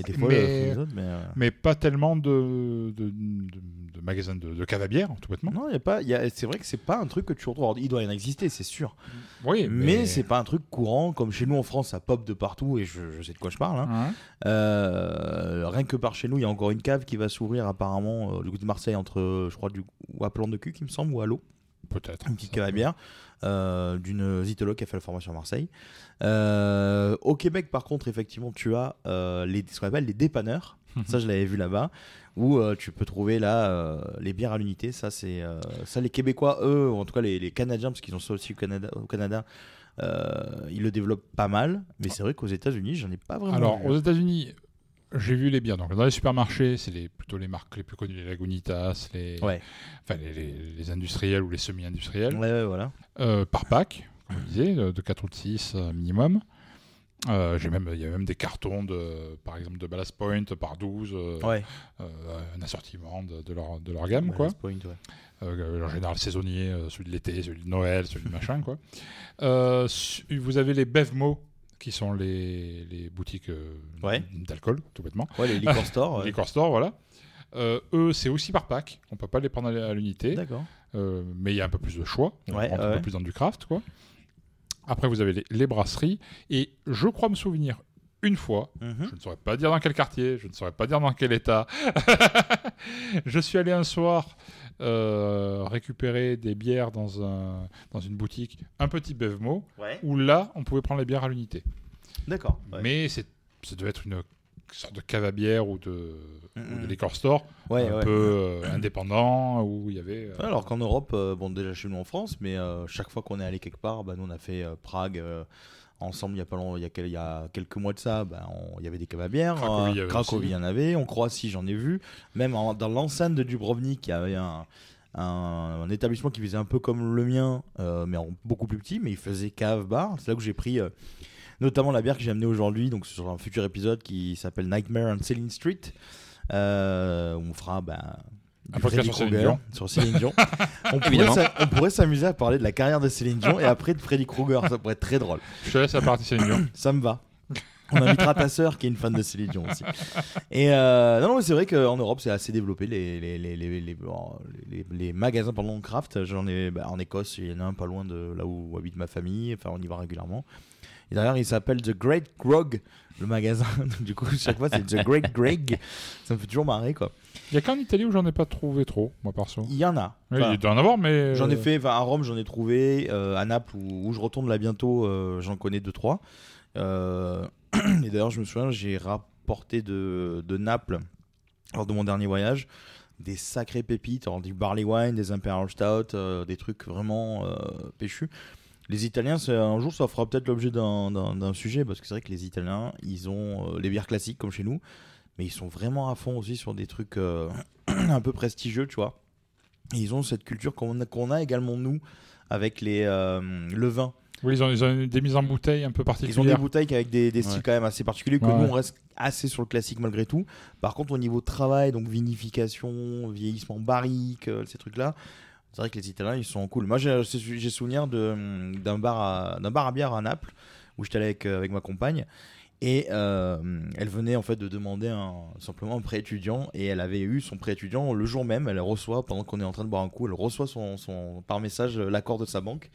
[SPEAKER 4] Et des fois,
[SPEAKER 6] Mais-
[SPEAKER 4] euh, mais. euh,
[SPEAKER 6] mais pas tellement de, de, de- de magasins de, de cave à bière, tout bêtement.
[SPEAKER 4] Non, y a pas. y a- C'est vrai que c'est pas un truc que tu retrouves. Il doit y en exister, c'est sûr.
[SPEAKER 6] Oui,
[SPEAKER 4] Mais, c'est pas un truc courant comme chez nous en France, ça pop de partout et je, je sais de quoi je parle. hein.
[SPEAKER 6] Hein
[SPEAKER 4] Euh, rien que par chez nous, il y a encore une cave qui va s'ouvrir apparemment euh, du côté de Marseille entre, je crois, du, ou à Plan de Cul, qui me semble, ou à l'eau.
[SPEAKER 6] Peut-être.
[SPEAKER 4] une petite cave à bière euh, d'une zytologue qui a fait la formation à Marseille. Euh, au Québec, par contre, effectivement, tu as euh, les, ce qu'on appelle les dépanneurs. ça, je l'avais vu là-bas, où tu peux trouver là les bières à l'unité. Ça, c'est ça, les Québécois, eux, ou en tout cas les, les Canadiens, parce qu'ils ont ça aussi au Canada, au Canada ils le développent pas mal. Mais c'est vrai qu'aux États-Unis, j'en ai pas vraiment.
[SPEAKER 6] Alors,
[SPEAKER 4] vu.
[SPEAKER 6] aux États-Unis, j'ai vu les bières. Donc, dans les supermarchés, c'est les, plutôt les marques les plus connues, les Lagunitas, les,
[SPEAKER 4] Ouais.
[SPEAKER 6] enfin, les, les- les industriels ou les semi-industriels,
[SPEAKER 4] Ouais, ouais, voilà.
[SPEAKER 6] euh, par pack, comme je disais, de, de 4 ou de 6 euh, minimum. Euh, j'ai même, il y a même des cartons, de, par exemple, de Ballast Point par 12, euh,
[SPEAKER 4] Ouais.
[SPEAKER 6] euh, un assortiment de, de leur, de leur gamme, quoi.
[SPEAKER 4] Last Point, ouais.
[SPEAKER 6] En général saisonnier, celui de l'été, celui de Noël, celui de machin, quoi. Vous avez les Bevmo, qui sont les, les boutiques euh,
[SPEAKER 4] Ouais.
[SPEAKER 6] d'alcool, tout bêtement.
[SPEAKER 4] Ouais, les liquor stores. ouais.
[SPEAKER 6] Liquor store, voilà. Euh, eux, c'est aussi par pack. On peut pas les prendre à l'unité.
[SPEAKER 4] D'accord.
[SPEAKER 6] Euh, mais il y a un peu plus de choix. On
[SPEAKER 4] Ouais,
[SPEAKER 6] rentre un peu plus dans du craft, quoi. Après, vous avez les, les brasseries. Et je crois me souvenir une fois,
[SPEAKER 4] Mhm.
[SPEAKER 6] je ne saurais pas dire dans quel quartier, je ne saurais pas dire dans quel état. je suis allé un soir euh, récupérer des bières dans, un, dans une boutique, un petit Bevmo,
[SPEAKER 4] Ouais.
[SPEAKER 6] où là, on pouvait prendre les bières à l'unité.
[SPEAKER 4] D'accord. ouais.
[SPEAKER 6] Mais c'est, ça devait être une sorte de cave à bière ou de, ou de
[SPEAKER 4] Mhm.
[SPEAKER 6] liquor store
[SPEAKER 4] Ouais,
[SPEAKER 6] un
[SPEAKER 4] ouais.
[SPEAKER 6] peu euh, indépendant, où il y avait... euh,
[SPEAKER 4] alors qu'en Europe, euh, bon déjà chez nous en France, mais chaque fois qu'on est allé quelque part, bah, nous on a fait Prague ensemble il y a pas longtemps, il y a, quel- il y a quelques mois de ça, on- il y avait des bière,
[SPEAKER 6] Cracovie, il y
[SPEAKER 4] euh,
[SPEAKER 6] avait
[SPEAKER 4] Cracovie il y en avait, en Croatie j'en ai vu, même en- dans l'enceinte de Dubrovnik il y avait un, un, un établissement qui faisait un peu comme le mien, euh, mais en beaucoup plus petit, mais il faisait cave bar. C'est là que j'ai pris euh, notamment la bière que j'ai amenée aujourd'hui, donc sur un futur épisode qui s'appelle Nightmare on Céline Street. Euh, on fera ben, du Freddy Krueger, sur Céline Dion. on, pourrait on s'amuser à parler de la carrière de Céline Dion et après de Freddy Krueger. Ça pourrait être très drôle.
[SPEAKER 6] Je te laisse la partie Céline Dion.
[SPEAKER 4] Ça me va. On invitera ta sœur qui est une fan de Céline Dion aussi. Et euh, non, non, c'est vrai qu'en Europe, c'est assez développé les, les, les, les, les, bon, les- les magasins pardon, craft. J'en ai bah, en Écosse, il y en a un pas loin de là où habite ma famille. Enfin, on y va régulièrement. Et d'ailleurs, il s'appelle The Great Grog, le magasin. Donc, du coup, chaque fois, c'est The Great Greg. Ça me fait toujours marrer, quoi.
[SPEAKER 6] Il y a qu'en Italie où j'en ai pas trouvé trop, moi perso.
[SPEAKER 4] Il y en a.
[SPEAKER 6] Oui,
[SPEAKER 4] Enfin,
[SPEAKER 6] il doit en avoir, mais.
[SPEAKER 4] J'en ai
[SPEAKER 6] euh,
[SPEAKER 4] fait, enfin, à Rome, j'en ai trouvé. euh, à Naples, où, où je retourne là bientôt, euh, j'en connais deux trois. Euh, et d'ailleurs, je me souviens, j'ai rapporté de, de Naples lors de mon dernier voyage des sacrées pépites, alors du barley wine, des imperial stout, euh, des trucs vraiment euh, péchus. Les Italiens, un jour, ça fera peut-être l'objet d'un- sujet parce que c'est vrai que les Italiens, ils ont euh, les bières classiques comme chez nous, mais ils sont vraiment à fond aussi sur des trucs euh, un peu prestigieux, tu vois. Et ils ont cette culture qu'on a, qu'on a également nous avec les euh, le vin.
[SPEAKER 6] Oui, ils ont, ils ont des mises en bouteille un peu
[SPEAKER 4] Ils ont des
[SPEAKER 6] particulières.
[SPEAKER 4] bouteilles avec des, des styles
[SPEAKER 5] Ouais.
[SPEAKER 4] quand même assez particuliers que
[SPEAKER 6] Ouais,
[SPEAKER 4] nous
[SPEAKER 6] ouais.
[SPEAKER 4] on reste assez sur le classique malgré tout. Par contre au niveau travail, donc vinification, vieillissement barrique, euh, ces trucs là, c'est vrai que les Italiens ils sont cool. Moi j'ai j'ai souvenir de d'un bar à d'un bar à bière à Naples où j'étais allé avec avec ma compagne. Et euh, elle venait en fait de demander simplement un prêt étudiant et elle avait eu son prêt étudiant le jour même. Elle reçoit pendant qu'on est en train de boire un coup, elle reçoit par message euh, l'accord de sa banque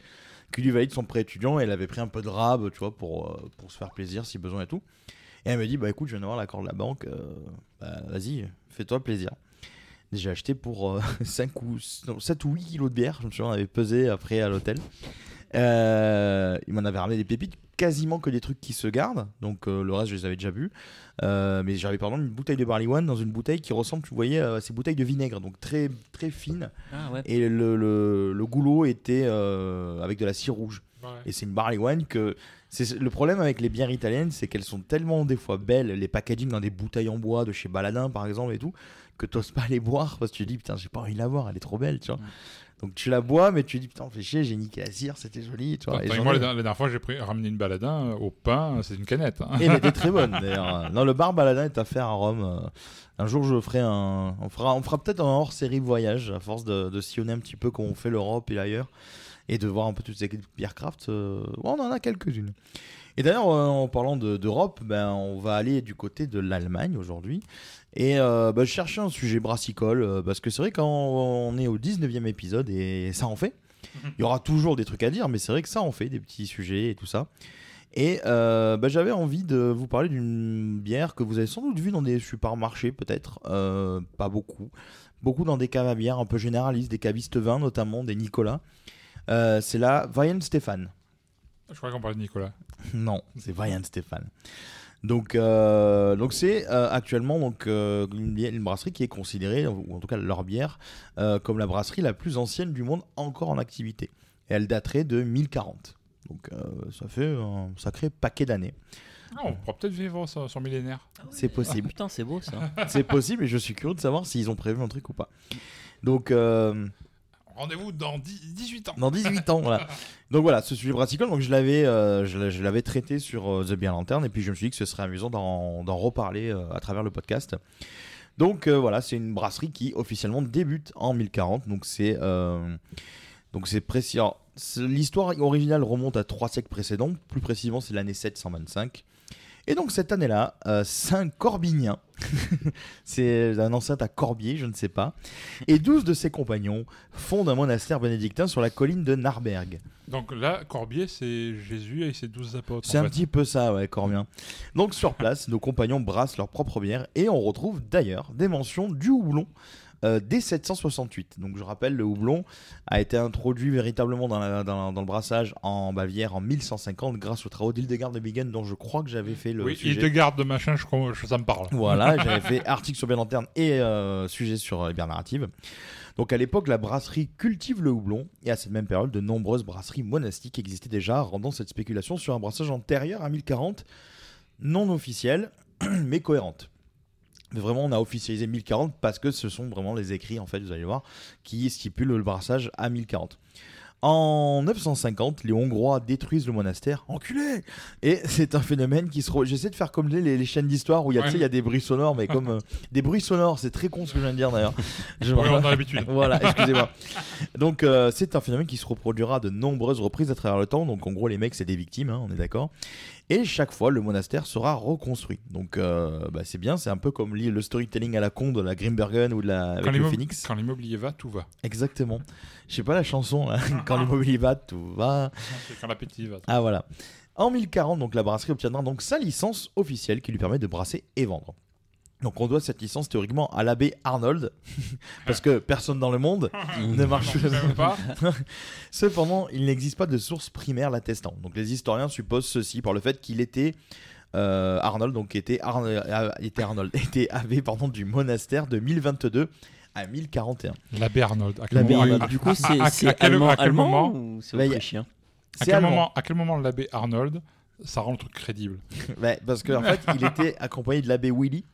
[SPEAKER 4] qui lui valide son prêt étudiant. Et elle avait pris un peu de rab, tu vois, pour, euh, se faire plaisir si besoin et tout. Et elle me dit bah écoute, je viens d'avoir l'accord de la banque, bah, vas-y, fais-toi plaisir. J'ai acheté pour euh, 5 ou non, 7 ou 8 kilos de bière, je me souviens, on avait pesé après à l'hôtel. Euh, il m'en avait ramené des pépites, quasiment que des trucs qui se gardent, donc euh, le reste je les avais déjà bu. Euh, mais j'avais par exemple une bouteille de barley one dans une bouteille qui ressemble, tu voyais, à ces bouteilles de vinaigre, donc très très fine.
[SPEAKER 5] Ah ouais.
[SPEAKER 4] Et le, le, le goulot était euh, avec de la cire rouge.
[SPEAKER 6] Ouais.
[SPEAKER 4] Et c'est une barley wine que. Le problème avec les bières italiennes, c'est qu'elles sont tellement des fois belles, les packaging dans des bouteilles en bois de chez Baladin par exemple et tout, que t'oses pas les boire parce que tu dis putain j'ai pas envie de la boire, elle est trop belle, tu vois.
[SPEAKER 5] Mm.
[SPEAKER 4] Donc tu la bois, mais tu dis putain fais chier, j'ai niqué la cire, c'était joli, tu vois.
[SPEAKER 6] Attends,
[SPEAKER 4] Et
[SPEAKER 6] moi,
[SPEAKER 4] ai-
[SPEAKER 6] la, dernière fois, j'ai pris- ramené une baladin euh, au pain, c'est une canette. hein.
[SPEAKER 4] Et elle était très bonne d'ailleurs. Non, le bar Baladin est à faire à Rome. Un jour, je ferai un. On fera, on fera peut-être un hors série voyage à force de, de sillonner un petit peu comment on fait l'Europe et ailleurs et de voir un peu toutes ces bières craft. euh, On en a quelques-unes. Et d'ailleurs, euh, en parlant de- d'Europe, ben, on va aller du côté de l'Allemagne aujourd'hui. Et euh, ben, je cherchais un sujet brassicole euh, parce que c'est vrai quand on est au 19e épisode et ça en fait. Il y aura toujours des trucs à dire, mais c'est vrai que ça en fait, des petits sujets et tout ça. Et euh, bah, j'avais envie de vous parler d'une bière que vous avez sans doute vue dans des supermarchés, peut-être. Euh, pas beaucoup. Beaucoup dans des caves à bière un peu généralistes, des cavistes vins notamment, des Nicolas. Euh, c'est la Weihenstephan.
[SPEAKER 6] Je crois qu'on parlait de Nicolas.
[SPEAKER 4] Non, c'est Weihenstephan. Donc, euh, donc c'est euh, actuellement donc euh, une, brasserie qui est considérée, ou en tout cas leur bière, euh, comme la brasserie la plus ancienne du monde encore en activité. Et elle daterait de 1040. Donc euh, ça fait un sacré paquet d'années.
[SPEAKER 6] Ah, on pourra peut-être vivre son, son millénaire.
[SPEAKER 4] C'est
[SPEAKER 5] Ah,
[SPEAKER 4] possible.
[SPEAKER 5] putain, c'est beau ça.
[SPEAKER 4] C'est possible et je suis curieux de savoir s'ils ont prévu un truc ou pas. Donc, euh,
[SPEAKER 6] Rendez-vous dans 10 18 ans.
[SPEAKER 4] dans 18 ans, voilà. Donc voilà, ce sujet brassicole, donc je l'avais, euh, je l'avais traité sur euh, The Beer Lantern et puis je me suis dit que ce serait amusant d'en, reparler euh, à travers le podcast. Donc voilà, c'est une brasserie qui officiellement débute en 1040, donc c'est, donc c'est précis. L'histoire originale remonte à trois siècles précédents, plus précisément c'est l'année 725. Et donc cette année-là, euh, Saint Corbinien, c'est un ancêtre à Corbier, je ne sais pas, et 12 de ses compagnons fondent un monastère bénédictin sur la colline de Narberg.
[SPEAKER 6] Donc là, Corbier, c'est Jésus et ses 12 apôtres.
[SPEAKER 4] C'est un
[SPEAKER 6] fait.
[SPEAKER 4] petit peu ça, ouais, Corbien. Donc sur place, nos compagnons brassent leur propre bière et on retrouve d'ailleurs des mentions du houblon euh, dès 768. Donc je rappelle, le houblon a été introduit véritablement dans, la- dans- dans le brassage en Bavière en 1150 grâce aux travaux d'Hildegard de Bingen dont je crois que j'avais fait le
[SPEAKER 6] Oui,
[SPEAKER 4] sujet.
[SPEAKER 6] il te garde de machin, je, crois- je- ça me parle.
[SPEAKER 4] Voilà, j'avais fait article sur Bien Lanterne et euh, sujet sur euh, les bières narratives. Donc à l'époque, la brasserie cultive le houblon et à cette même période, de nombreuses brasseries monastiques existaient déjà, rendant cette spéculation sur un brassage antérieur à 1040 non officielle mais cohérente. Mais vraiment, on a officialisé 1040 parce que ce sont vraiment les écrits, en fait, vous allez voir, qui stipulent le brassage à 1040. En 950, les Hongrois détruisent le monastère. Enculé Et c'est un phénomène qui se. re- J'essaie de faire comme les, les chaînes d'histoire où il y a,
[SPEAKER 6] Ouais.
[SPEAKER 4] y des bruits sonores, mais comme. euh, des bruits sonores, c'est très con ce que je viens de dire d'ailleurs. Je-
[SPEAKER 6] Ouais, on a l'habitude.
[SPEAKER 4] voilà, excusez-moi. Donc, euh, c'est un phénomène qui se reproduira de nombreuses reprises à travers le temps. Donc, en gros, les mecs, c'est des victimes, hein, on est d'accord. Et chaque fois, le monastère sera reconstruit. Donc, euh, bah, c'est bien, c'est un peu comme le storytelling à la con de la Grimbergen ou de la avec le Phoenix.
[SPEAKER 6] quand l'immobilier va, tout va.
[SPEAKER 4] Exactement. Je sais pas la chanson, là. quand l'immobilier va, tout va.
[SPEAKER 6] Quand l'appétit va.
[SPEAKER 4] Ah, voilà. En 1040, donc, la brasserie obtiendra donc sa licence officielle qui lui permet de brasser et vendre. Donc on doit cette licence théoriquement à l'abbé Arnold, parce que personne dans le monde ne marche
[SPEAKER 6] Même pas.
[SPEAKER 4] Cependant, il n'existe pas de source primaire l'attestant. Donc les historiens supposent ceci par le fait qu'il était euh, Arnold, donc était, Arn- euh, était Arnold, était abbé pardon, du monastère de 1022 à 1041.
[SPEAKER 6] L'abbé Arnold. À quel
[SPEAKER 4] L'abbé
[SPEAKER 6] moment-
[SPEAKER 4] Arnold.
[SPEAKER 5] Du coup,
[SPEAKER 6] à-
[SPEAKER 5] c'est
[SPEAKER 6] à- à
[SPEAKER 5] c'est
[SPEAKER 6] quel-
[SPEAKER 5] allemand,
[SPEAKER 6] à quel
[SPEAKER 5] allemand
[SPEAKER 6] moment
[SPEAKER 5] ou c'est
[SPEAKER 4] Bah, y a-
[SPEAKER 5] autrichien
[SPEAKER 6] À
[SPEAKER 4] C'est
[SPEAKER 6] quel,
[SPEAKER 4] allemand.
[SPEAKER 6] moment, à quel moment l'abbé Arnold, ça rend le truc crédible
[SPEAKER 4] Ouais, parce qu'en fait, il était accompagné de l'abbé Willy,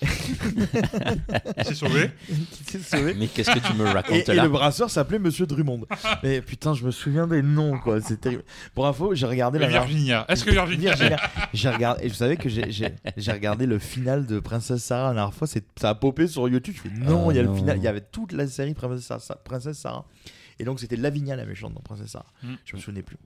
[SPEAKER 6] Il s'est sauvé
[SPEAKER 4] qui s'est sauvé.
[SPEAKER 5] Mais qu'est-ce que tu me
[SPEAKER 4] Et,
[SPEAKER 5] racontes
[SPEAKER 4] et
[SPEAKER 5] là
[SPEAKER 4] le brasseur s'appelait Monsieur Drummond. Mais putain, je me souviens des noms, quoi. C'est terrible. Pour info, j'ai regardé
[SPEAKER 6] Et
[SPEAKER 4] la
[SPEAKER 6] Virginia. Est-ce que Virginia
[SPEAKER 4] Virginia. J'ai regardé, et vous savez que j'ai- j'ai j'ai regardé le final de Princesse Sarah la dernière fois, c'est- ça a popé sur YouTube. Je fais non,
[SPEAKER 5] Oh
[SPEAKER 4] il y a le final, il y avait toute la série Princesse Sarah. Princesse Sarah. Et donc c'était Lavinia la méchante dans Princesse Sarah.
[SPEAKER 6] Mm.
[SPEAKER 4] Je me souvenais plus.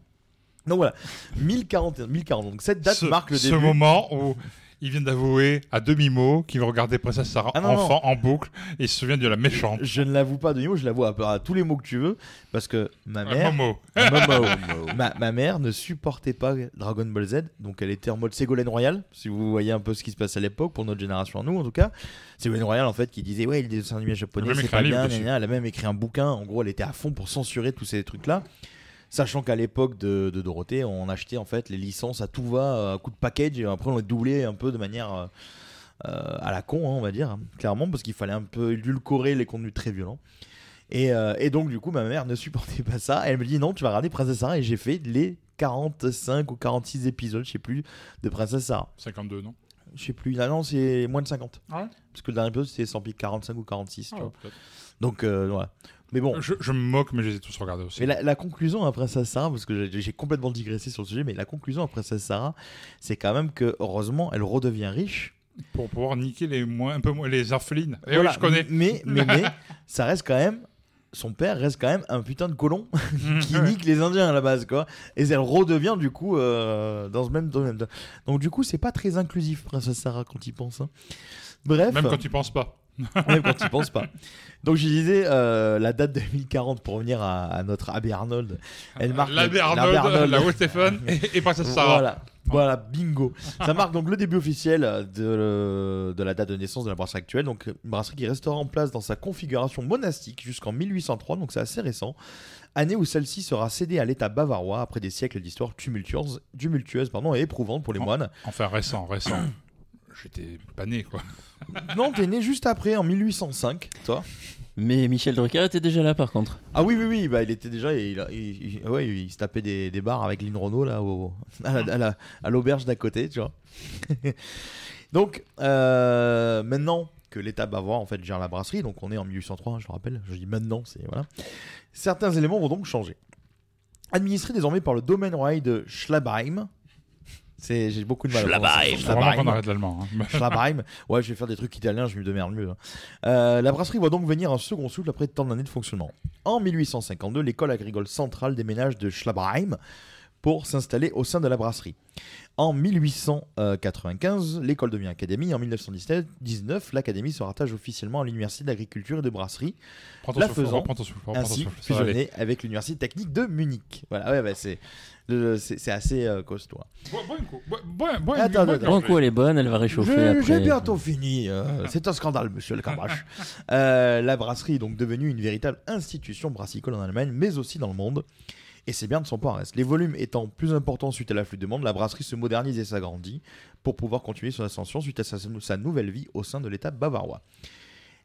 [SPEAKER 4] Donc voilà, 1041, 1040. Donc cette date
[SPEAKER 6] ce,
[SPEAKER 4] marque le
[SPEAKER 6] ce
[SPEAKER 4] début.
[SPEAKER 6] moment où il vient d'avouer à demi-mot qu'il va regarder Princesse Sarah
[SPEAKER 4] Ah non,
[SPEAKER 6] enfant en boucle et il se souvient de la méchante.
[SPEAKER 4] Je ne l'avoue pas de niveau, je l'avoue à, à tous les mots que tu veux, parce que ma mère,
[SPEAKER 6] Momo.
[SPEAKER 4] Momo. ma, ma mère ne supportait pas Dragon Ball Z, donc elle était en mode Ségolène Royal, si vous voyez un peu ce qui se passe à l'époque, pour notre génération, nous en tout cas. Ségolène Royal en fait qui disait ouais, les dessins animés japonais c'est pas bien, elle a même écrit un bouquin, en gros elle était à fond pour censurer tous ces trucs-là. Sachant qu'à l'époque de, de Dorothée, on achetait en fait les licences à tout va, à coup de package, et après on les doublait un peu de manière euh, euh, à la con, hein, on va dire, hein, clairement, parce qu'il fallait un peu édulcorer les contenus très violents. Et, euh, et donc, du coup, ma mère ne supportait pas ça. Elle me dit non, tu vas regarder Princesse Sarah. Et j'ai fait les 45 ou 46 épisodes, je sais plus, de Princesse Sarah.
[SPEAKER 6] 52, non?
[SPEAKER 4] Je sais plus. Ah non, c'est moins de 50.
[SPEAKER 6] Ah ouais?
[SPEAKER 4] Parce que le dernier épisode, c'était sans pique 45 ou 46. tu
[SPEAKER 6] Ah,
[SPEAKER 4] vois. Donc, euh, voilà. Mais bon.
[SPEAKER 6] je, je me moque, mais je les ai tous regardés aussi.
[SPEAKER 4] Mais la, la conclusion à Princesse Sarah, parce que j'ai- complètement digressé sur le sujet, mais la conclusion à Princesse Sarah, c'est quand même que, heureusement, elle redevient riche.
[SPEAKER 6] Pour pouvoir niquer les, moins, un peu moins, les orphelines. Et
[SPEAKER 4] Voilà.
[SPEAKER 6] oui, je connais.
[SPEAKER 4] Mais, mais, mais, ça reste quand même. Son père reste quand même un putain de colon qui
[SPEAKER 6] Ouais.
[SPEAKER 4] nique les Indiens à la base, quoi. Et elle redevient du coup euh, dans ce même domaine. Donc du coup, c'est pas très inclusif, Princesse Sarah, quand il pense. hein. Bref,
[SPEAKER 6] Même quand tu penses pas.
[SPEAKER 4] Même quand il pense pas. Donc je disais euh, la date de 2040 pour revenir à, à notre Abbé Arnold. Elle marque
[SPEAKER 6] L'abbé Arnold,
[SPEAKER 4] Arnold.
[SPEAKER 6] la Stéphane et, et Princesse Sarah.
[SPEAKER 4] Voilà. Voilà, bingo. Ça marque donc le début officiel de, de la date de naissance de la brasserie actuelle. Donc, une brasserie qui restera en place dans sa configuration monastique jusqu'en 1803, donc c'est assez récent. Année où celle-ci sera cédée à l'État bavarois après des siècles d'histoire tumultueuse, tumultueuse pardon, et éprouvante pour les moines.
[SPEAKER 6] Enfin, récent, récent. J'étais pas né, quoi.
[SPEAKER 4] Non, t'es né juste après, en 1805, toi.
[SPEAKER 5] Mais Michel Drucker était déjà là par contre.
[SPEAKER 4] Ah oui, oui, oui, bah, il était déjà. Il, il- il- ouais, il se tapait des, des bars avec Lynn Renault là, au- à la- à la- à l'auberge d'à côté, tu vois. donc, euh, maintenant que l'État bavarois en fait gère la brasserie, donc on est en 1803, je le rappelle, je dis maintenant, c'est voilà. Certains éléments vont donc changer. Administré désormais par le domaine royal de Schlabheim. C'est, j'ai beaucoup de mal.
[SPEAKER 6] vraiment qu'on arrête l'allemand. hein.
[SPEAKER 4] Schlabheim. Ouais, je vais faire des trucs italiens, je me démerde mieux. hein. Euh, la brasserie voit donc venir un second souffle après tant d'années de fonctionnement. En 1852, l'école agricole centrale déménage de Schlabheim pour s'installer au sein de la brasserie. En 1895, l'école devient académie. En 1919, l'académie se rattache officiellement à l'université d'agriculture et de brasserie,
[SPEAKER 6] Prends ton
[SPEAKER 4] la
[SPEAKER 6] souffle,
[SPEAKER 4] faisant
[SPEAKER 6] prends ton souffle, prends ton
[SPEAKER 4] ainsi
[SPEAKER 6] souffle, ça va aller.
[SPEAKER 4] fusionner avec l'université technique de Munich. Voilà, ouais, bah, c'est, c'est, assez euh, costaud. hein. Attends,
[SPEAKER 5] Bon coup, elle est bonne, elle va réchauffer
[SPEAKER 4] J'ai- bientôt fini. euh, c'est un scandale, monsieur le Cabrache. Euh, la brasserie est donc devenue une véritable institution brassicole en Allemagne, mais aussi dans le monde. Et c'est bien de son point reste. Les volumes étant plus importants suite à l'afflux de monde, la brasserie se modernise et s'agrandit pour pouvoir continuer son ascension suite à sa, sa nouvelle vie au sein de l'État bavarois.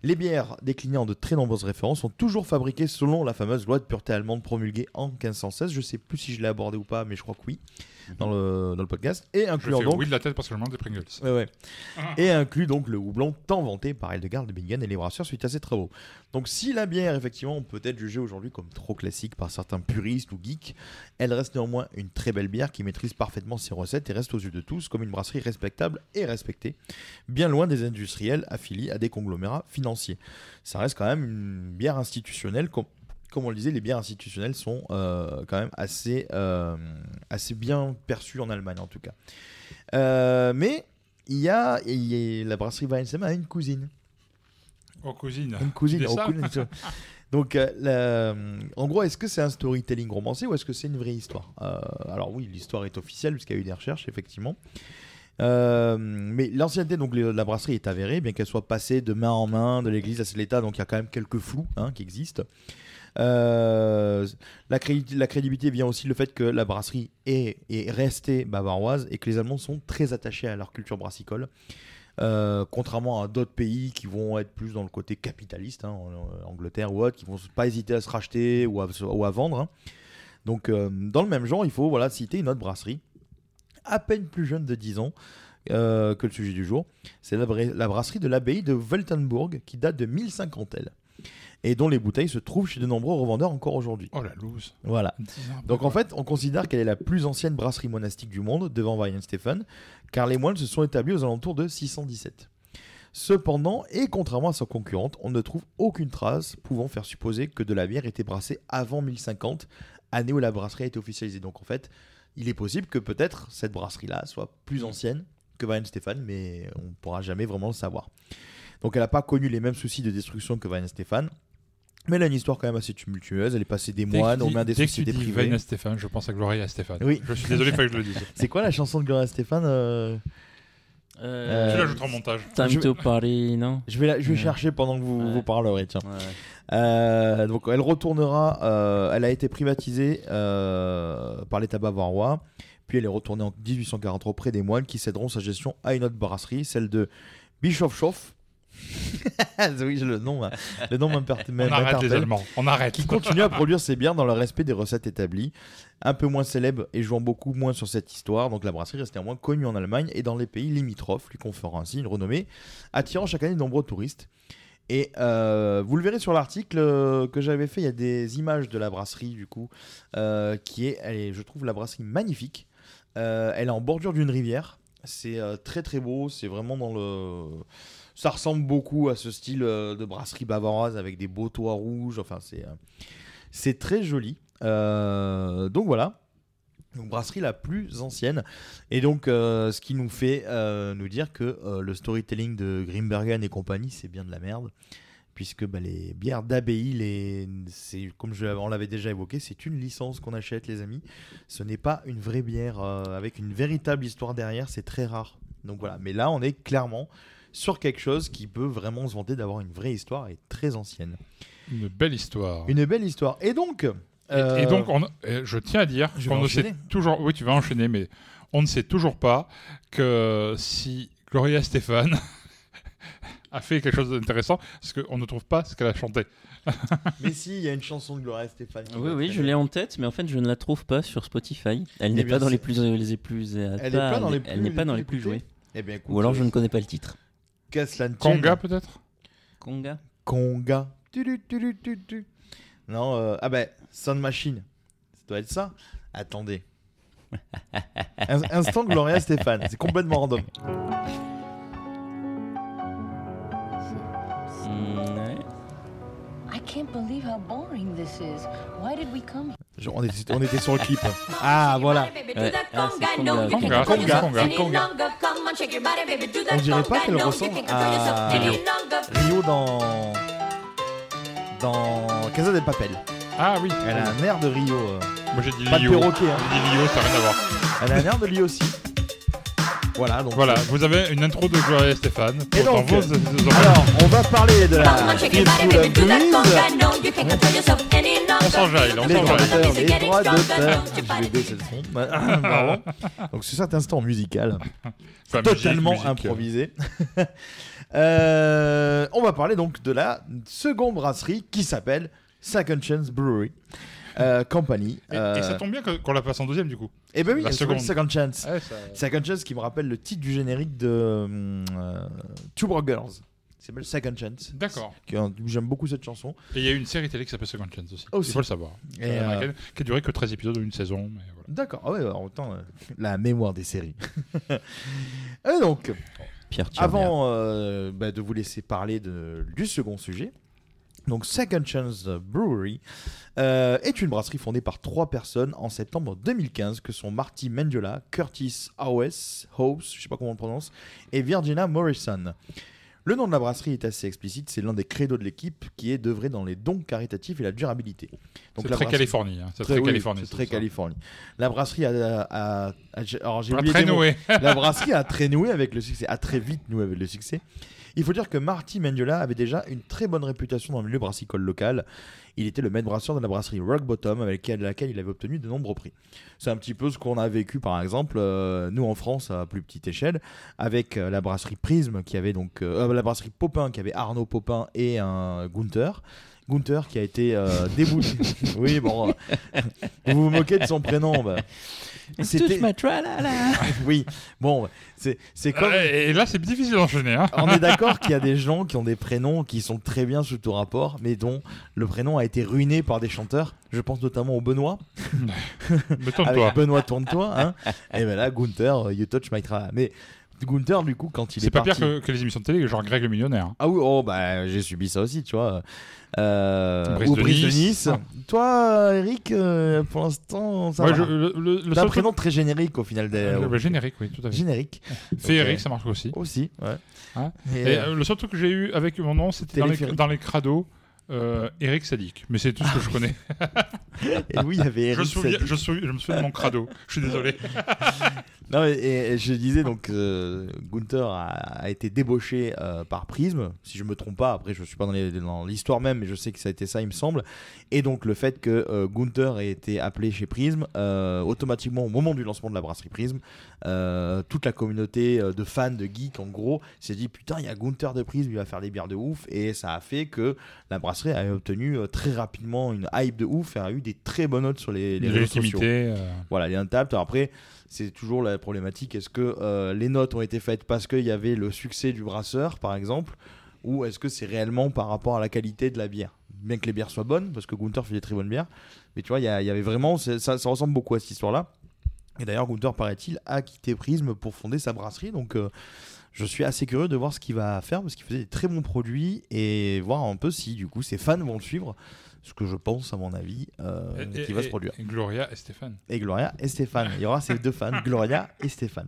[SPEAKER 4] Les bières, déclinées en de très nombreuses références, sont toujours fabriquées selon la fameuse loi de pureté allemande promulguée en 1516. Je sais plus si je l'ai abordé ou pas, mais je crois que oui. Dans le, dans le podcast. Et
[SPEAKER 6] Je
[SPEAKER 4] incluant
[SPEAKER 6] fais
[SPEAKER 4] donc.
[SPEAKER 6] oui de la tête parce que je mange des Pringles.
[SPEAKER 4] Ouais, ouais. Et inclut donc le houblon tant vanté par Hildegard de Bingen et les brasseurs suite à ses travaux. Donc si la bière, effectivement, on peut être jugée aujourd'hui comme trop classique par certains puristes ou geeks, elle reste néanmoins une très belle bière qui maîtrise parfaitement ses recettes et reste aux yeux de tous comme une brasserie respectable et respectée, bien loin des industriels affiliés à des conglomérats financiers. Ça reste quand même une bière institutionnelle, com- comme on le disait, les bières institutionnelles sont euh, quand même assez, euh, assez bien perçues en Allemagne en tout cas. Euh, mais il y a, il y a- la brasserie Weinsheim a une cousine.
[SPEAKER 6] Oh, cousine.
[SPEAKER 4] Une cousine. Vois. Donc, la- en gros, est-ce que c'est un storytelling romancé ou est-ce que c'est une vraie histoire? Alors oui, l'histoire est officielle puisqu'il y a eu des recherches, effectivement. Euh, mais l'ancienneté donc de la brasserie est avérée, bien qu'elle soit passée de main en main de l'église à l'État, donc il y a quand même quelques flous hein, qui existent. Euh, la, crédi- la crédibilité vient aussi le fait que la brasserie est, est restée bavaroise et que les Allemands sont très attachés à leur culture brassicole. Euh, contrairement à d'autres pays qui vont être plus dans le côté capitaliste, hein, en- en Angleterre ou autre, qui vont pas hésiter à se racheter ou à, vendre. hein. Donc, euh, dans le même genre, il faut voilà, citer une autre brasserie, à peine plus jeune de 10 ans euh, que le sujet du jour. C'est la, bra- la brasserie de l'abbaye de Weltenburg, qui date de 1050 elle, et dont les bouteilles se trouvent chez de nombreux revendeurs encore aujourd'hui.
[SPEAKER 6] Oh la loose.
[SPEAKER 4] Voilà.
[SPEAKER 6] 10 ans,
[SPEAKER 4] Donc en fait, on considère qu'elle est la plus ancienne brasserie monastique du monde, devant Weihenstephan, car les moines se sont établis aux alentours de 617. Cependant, et contrairement à sa concurrente, on ne trouve aucune trace pouvant faire supposer que de la bière était brassée avant 1050, année où la brasserie a été officialisée. Donc en fait, il est possible que peut-être cette brasserie-là soit plus ancienne que Weihenstephan, mais on ne pourra jamais vraiment le savoir. Donc elle n'a pas connu les mêmes soucis de destruction que Weihenstephan, mais elle a une histoire quand même assez tumultueuse. Elle est passée des
[SPEAKER 6] Dès
[SPEAKER 4] moines aux mains des
[SPEAKER 6] dès que tu
[SPEAKER 4] sociétés
[SPEAKER 6] dis
[SPEAKER 4] privées.
[SPEAKER 6] Vaina Stéphane, je pense à Gloria Stéphane.
[SPEAKER 4] Oui.
[SPEAKER 6] Je suis désolé, il fallait que je le dise.
[SPEAKER 4] C'est quoi la chanson de Gloria Stéphane euh,
[SPEAKER 5] Euh,
[SPEAKER 6] Tu
[SPEAKER 4] Euh,
[SPEAKER 6] l'ajouteras en montage.
[SPEAKER 5] Time
[SPEAKER 4] je-
[SPEAKER 5] to party, non
[SPEAKER 4] Je vais, la- je vais
[SPEAKER 5] Ouais.
[SPEAKER 4] chercher pendant que vous,
[SPEAKER 5] Ouais.
[SPEAKER 4] vous parlerez. Tiens.
[SPEAKER 5] Ouais.
[SPEAKER 4] Euh, donc elle retournera. euh, elle a été privatisée euh, par l'État bavarois. Puis elle est retournée en 1843 auprès des moines qui céderont sa gestion à une autre brasserie, celle de Bischofshof. Oui, je- le nom, hein. le nom
[SPEAKER 6] On arrête les Allemands. On arrête.
[SPEAKER 4] qui continue à produire ses bières dans le respect des recettes établies, un peu moins célèbre et jouant beaucoup moins sur cette histoire. Donc la brasserie reste néanmoins connue en Allemagne et dans les pays limitrophes, lui conférant ainsi une renommée, attirant chaque année de nombreux touristes. Et euh, vous le verrez sur l'article euh, que j'avais fait, il y a des images de la brasserie du coup, euh, qui est, elle est, je trouve la brasserie magnifique. Euh, elle est en bordure d'une rivière. C'est très très beau. C'est vraiment dans le. Ça ressemble beaucoup à ce style euh, de brasserie bavaroise avec des beaux toits rouges. Enfin, c'est euh, c'est très joli. Euh, donc voilà. Donc, brasserie la plus ancienne. Et donc, ce qui nous fait nous dire que le storytelling de Grimbergen et compagnie, c'est bien de la merde. Puisque bah, les bières d'abbaye, les... comme on l'avait déjà évoqué, c'est une licence qu'on achète, les amis. Ce n'est pas une vraie bière avec une véritable histoire derrière, c'est très rare. Donc voilà, mais là, on est clairement sur quelque chose qui peut vraiment se vanter d'avoir une vraie histoire et très ancienne.
[SPEAKER 6] Une belle histoire.
[SPEAKER 4] Une belle histoire. Et donc,
[SPEAKER 6] Et,
[SPEAKER 4] euh,
[SPEAKER 6] et donc, on- euh, je tiens à dire qu'on ne sait toujours. Oui, tu vas enchaîner, mais on ne sait toujours pas que si Gloria Stéphane a fait quelque chose d'intéressant, parce qu'on ne trouve pas ce qu'elle a chanté.
[SPEAKER 4] mais si, il y a une chanson de Gloria Stéphane.
[SPEAKER 5] Oui, oui, je l'ai en tête, mais en fait, je ne la trouve pas sur Spotify. Elle
[SPEAKER 4] Eh
[SPEAKER 5] n'est pas dans les plus, les plus,
[SPEAKER 4] Elle est pas dans les plus,
[SPEAKER 5] elle n'est pas dans les plus jouées.
[SPEAKER 4] Eh bien, écoute,
[SPEAKER 5] Ou alors je
[SPEAKER 4] euh,
[SPEAKER 5] ne connais pas le titre.
[SPEAKER 4] Qu'à cela ne tienne.
[SPEAKER 6] Conga, peut-être?
[SPEAKER 5] Conga.
[SPEAKER 4] Conga. Tu, tu, tu, tu, tu, tu. Non, euh, ah ben, Sound Machine. Ça doit être ça. Attendez. In- Instant Gloria Stéphane. C'est complètement random.
[SPEAKER 5] Mm, ouais.
[SPEAKER 8] I can't believe how boring this is. Why did we come
[SPEAKER 4] Je- on, était, on était sur le clip. Ah, voilà.
[SPEAKER 5] Ouais, ah, c'est Conga.
[SPEAKER 6] Conga,
[SPEAKER 4] Conga,
[SPEAKER 6] Conga.
[SPEAKER 4] c'est Conga. On dirait pas qu'elle ressemble à Rio dans. Dans Casa del Papel.
[SPEAKER 6] Ah oui.
[SPEAKER 4] Elle a un air de Rio. euh.
[SPEAKER 6] Moi j'ai dit
[SPEAKER 4] Pas de
[SPEAKER 6] Lio.
[SPEAKER 4] perroquet, hein.
[SPEAKER 6] J'ai dit Lio, ça n'a rien à voir.
[SPEAKER 4] Elle a un air de Rio aussi. Voilà, donc.
[SPEAKER 6] Voilà, vous avez une intro de Gloria Stéphane.
[SPEAKER 4] Et donc,
[SPEAKER 6] vos- vos-
[SPEAKER 4] Alors, on va parler de la Feel Full.
[SPEAKER 6] On s'enjaille, on
[SPEAKER 4] Les droits
[SPEAKER 6] s'enjaille.
[SPEAKER 4] d'auteur, les droits d'auteur. Je vais baisser le son. Pardon. Donc, sur cet instant musical,
[SPEAKER 6] Enfin,
[SPEAKER 4] totalement
[SPEAKER 6] musique, musique, euh,
[SPEAKER 4] improvisé. Euh, on va parler donc de la seconde brasserie qui s'appelle Second Chance Brewery euh, Company.
[SPEAKER 6] Et, et ça tombe bien qu'on la passe en deuxième du coup.
[SPEAKER 4] Et ben oui,
[SPEAKER 6] La seconde.
[SPEAKER 4] Second Chance.
[SPEAKER 6] Ouais, ça-
[SPEAKER 4] Second Chance qui me rappelle le titre du générique de hum, euh, Two Broke Girls. Il s'appelle Second Chance.
[SPEAKER 6] D'accord.
[SPEAKER 4] J'aime beaucoup cette chanson.
[SPEAKER 6] Et il y a eu une série télé qui s'appelle Second Chance aussi.
[SPEAKER 4] Aussi.
[SPEAKER 6] Il faut le savoir.
[SPEAKER 4] Et,
[SPEAKER 6] Euh,
[SPEAKER 4] euh,
[SPEAKER 6] Qui a duré que 13 épisodes ou une saison. Voilà.
[SPEAKER 4] D'accord. Ah ouais, alors autant euh, la mémoire des séries. Et donc,
[SPEAKER 5] Pierre Thierry.
[SPEAKER 4] avant euh, bah, de vous laisser parler de, du second sujet, donc Second Chance Brewery euh, est une brasserie fondée par trois personnes en septembre 2015 que sont Marty Mendiola, Curtis Howes, Howes, je sais pas comment on le prononce, et Virginia Morrison. Le nom de la brasserie est assez explicite, c'est l'un des credos de l'équipe qui est d'œuvrer dans les dons caritatifs et la durabilité.
[SPEAKER 6] C'est très
[SPEAKER 4] brasserie-
[SPEAKER 6] Californie, hein. C'est très Californie,
[SPEAKER 4] c'est
[SPEAKER 6] c'est
[SPEAKER 4] très. Californie. La brasserie a, a- a- alors j'ai
[SPEAKER 6] A
[SPEAKER 4] oublié
[SPEAKER 6] très noué.
[SPEAKER 4] La brasserie a très noué avec le succès, a très vite noué avec le succès. Il faut dire que Marty Mendiola avait déjà une très bonne réputation dans le milieu brassicole local. Il était le maître brasseur de la brasserie Rock Bottom avec laquelle- il avait obtenu de nombreux prix. C'est un petit peu ce qu'on a vécu par exemple, euh, nous en France à plus petite échelle, avec euh, la brasserie Prism qui avait donc euh, la brasserie Popin qui avait Arnaud Popin et un Gunther. Gunther qui a été euh, débouté. oui, bon, euh, vous vous moquez de son prénom. bah.
[SPEAKER 5] Touche ma tralala.
[SPEAKER 4] oui, bon, c'est c'est comme.
[SPEAKER 6] Euh, Et là, c'est difficile d'enchaîner. Hein.
[SPEAKER 4] On est d'accord qu'il y a des gens qui ont des prénoms qui sont très bien sous tout rapport, mais dont le prénom a été ruiné par des chanteurs. Je pense notamment au Benoît.
[SPEAKER 6] Mais tourne-toi.
[SPEAKER 4] Benoît tourne-toi. Hein. Et ben là, Gunther, euh, You Touch My Tra. Mais Gunther, du coup, quand il est,
[SPEAKER 6] C'est pas
[SPEAKER 4] parti...
[SPEAKER 6] pire que, que les émissions de télé, genre Greg le millionnaire.
[SPEAKER 4] Ah oui, oh bah j'ai subi ça aussi, tu vois. Euh,
[SPEAKER 6] Brice
[SPEAKER 4] ou
[SPEAKER 6] de
[SPEAKER 4] Brice de
[SPEAKER 6] Nice.
[SPEAKER 4] Toi, Eric, euh, pour l'instant, ça
[SPEAKER 6] Ouais,
[SPEAKER 4] va.
[SPEAKER 6] je- le- le- le
[SPEAKER 4] T'as un
[SPEAKER 6] seul
[SPEAKER 4] prénom
[SPEAKER 6] truc-
[SPEAKER 4] très générique au final. Des...
[SPEAKER 6] Euh, bah, générique, oui, tout à fait.
[SPEAKER 4] Générique.
[SPEAKER 6] Féerique,
[SPEAKER 4] Ok.
[SPEAKER 6] ça marche aussi.
[SPEAKER 4] Aussi, ouais.
[SPEAKER 6] Hein
[SPEAKER 4] Et,
[SPEAKER 6] Et,
[SPEAKER 4] euh,
[SPEAKER 6] euh, le seul truc que j'ai eu avec mon nom, c'était dans les, dans les crados. Euh, Eric Sadik, mais c'est tout ce que je connais.
[SPEAKER 4] Et oui, il y avait
[SPEAKER 6] je,
[SPEAKER 4] Eric
[SPEAKER 6] souviens- je, souviens- je me souviens de mon crado. Je suis désolé.
[SPEAKER 4] Non, et, et je disais donc, euh, Gunther a, a été débauché euh, par Prism, si je me trompe pas. Après, je suis pas dans l'histoire même, mais je sais que ça a été ça, il me semble. Et donc, le fait que euh, Gunther ait été appelé chez Prism, euh, automatiquement, au moment du lancement de la brasserie Prism, euh, toute la communauté de fans, de geeks, en gros, s'est dit putain, il y a Gunther de Prism, il va faire des bières de ouf. Et ça a fait que la brasserie a obtenu très rapidement une hype de ouf et a eu des très bonnes notes sur les, les réseaux sociaux. Voilà, les. Alors Après, c'est toujours la problématique. Est-ce que euh, les notes ont été faites parce qu'il y avait le succès du brasseur, par exemple, ou est-ce que c'est réellement par rapport à la qualité de la bière? Bien que les bières soient bonnes, parce que Gunther fait des très bonnes bières, mais tu vois, il y, avait vraiment, ça ressemble beaucoup à cette histoire-là. Et d'ailleurs, Gunther, paraît-il, a quitté Prism pour fonder sa brasserie, donc euh, je suis assez curieux de voir ce qu'il va faire, parce qu'il faisait des très bons produits, et voir un peu si, du coup, ses fans vont le suivre, ce que je pense, à mon avis, euh,
[SPEAKER 6] Et-
[SPEAKER 4] qui va se produire
[SPEAKER 6] et Gloria et Stéphane.
[SPEAKER 4] et Gloria et Stéphane. Il y aura ces deux fans, Gloria et Stéphane.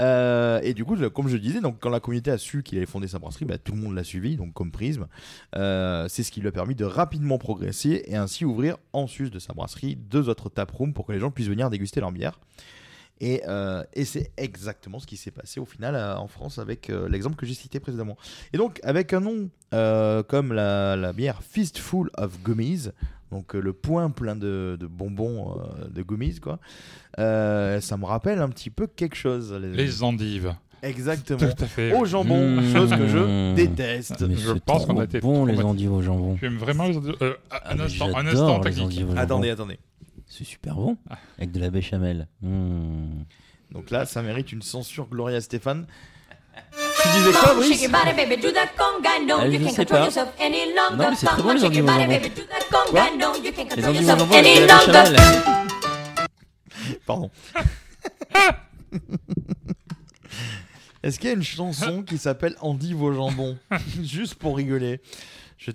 [SPEAKER 4] Euh, et du coup, comme je disais, donc quand la communauté a su qu'il allait fonder sa brasserie, bah, tout le monde l'a suivi, donc comme Prisme. Euh, c'est ce qui lui a permis de rapidement progresser et ainsi ouvrir en sus de sa brasserie deux autres taprooms pour que les gens puissent venir déguster leur bière. Et, euh, et c'est exactement ce qui s'est passé au final euh, en France avec euh, l'exemple que j'ai cité précédemment. Et donc, avec un nom euh, comme la, la bière Fistful of Gummies, donc euh, le point plein de, de bonbons euh, de gummies, quoi, euh, ça me rappelle un petit peu quelque chose.
[SPEAKER 6] Les endives.
[SPEAKER 4] Exactement.
[SPEAKER 6] Tout à fait.
[SPEAKER 4] Au jambon,
[SPEAKER 5] Mmh.
[SPEAKER 4] chose que je déteste.
[SPEAKER 5] Mais
[SPEAKER 6] Je pense qu'on a été
[SPEAKER 5] bon les endives au jambon.
[SPEAKER 6] Tu aimes vraiment les endives Euh,
[SPEAKER 5] Ah,
[SPEAKER 6] Un
[SPEAKER 5] mais
[SPEAKER 6] instant, un instant
[SPEAKER 5] les
[SPEAKER 6] technique.
[SPEAKER 4] Attendez, attendez.
[SPEAKER 5] C'est super bon. Avec de la béchamel. Mmh.
[SPEAKER 4] Donc là, ça mérite une censure Gloria Stéphane. Tu disais quoi, Brice
[SPEAKER 5] Ah, je sais pas. Non, mais c'est très bon les endives jambon. Les endives jambon avec de la béchamel.
[SPEAKER 4] Pardon. Est-ce qu'il y a une chanson qui s'appelle Endive au jambon Juste pour rigoler. Je-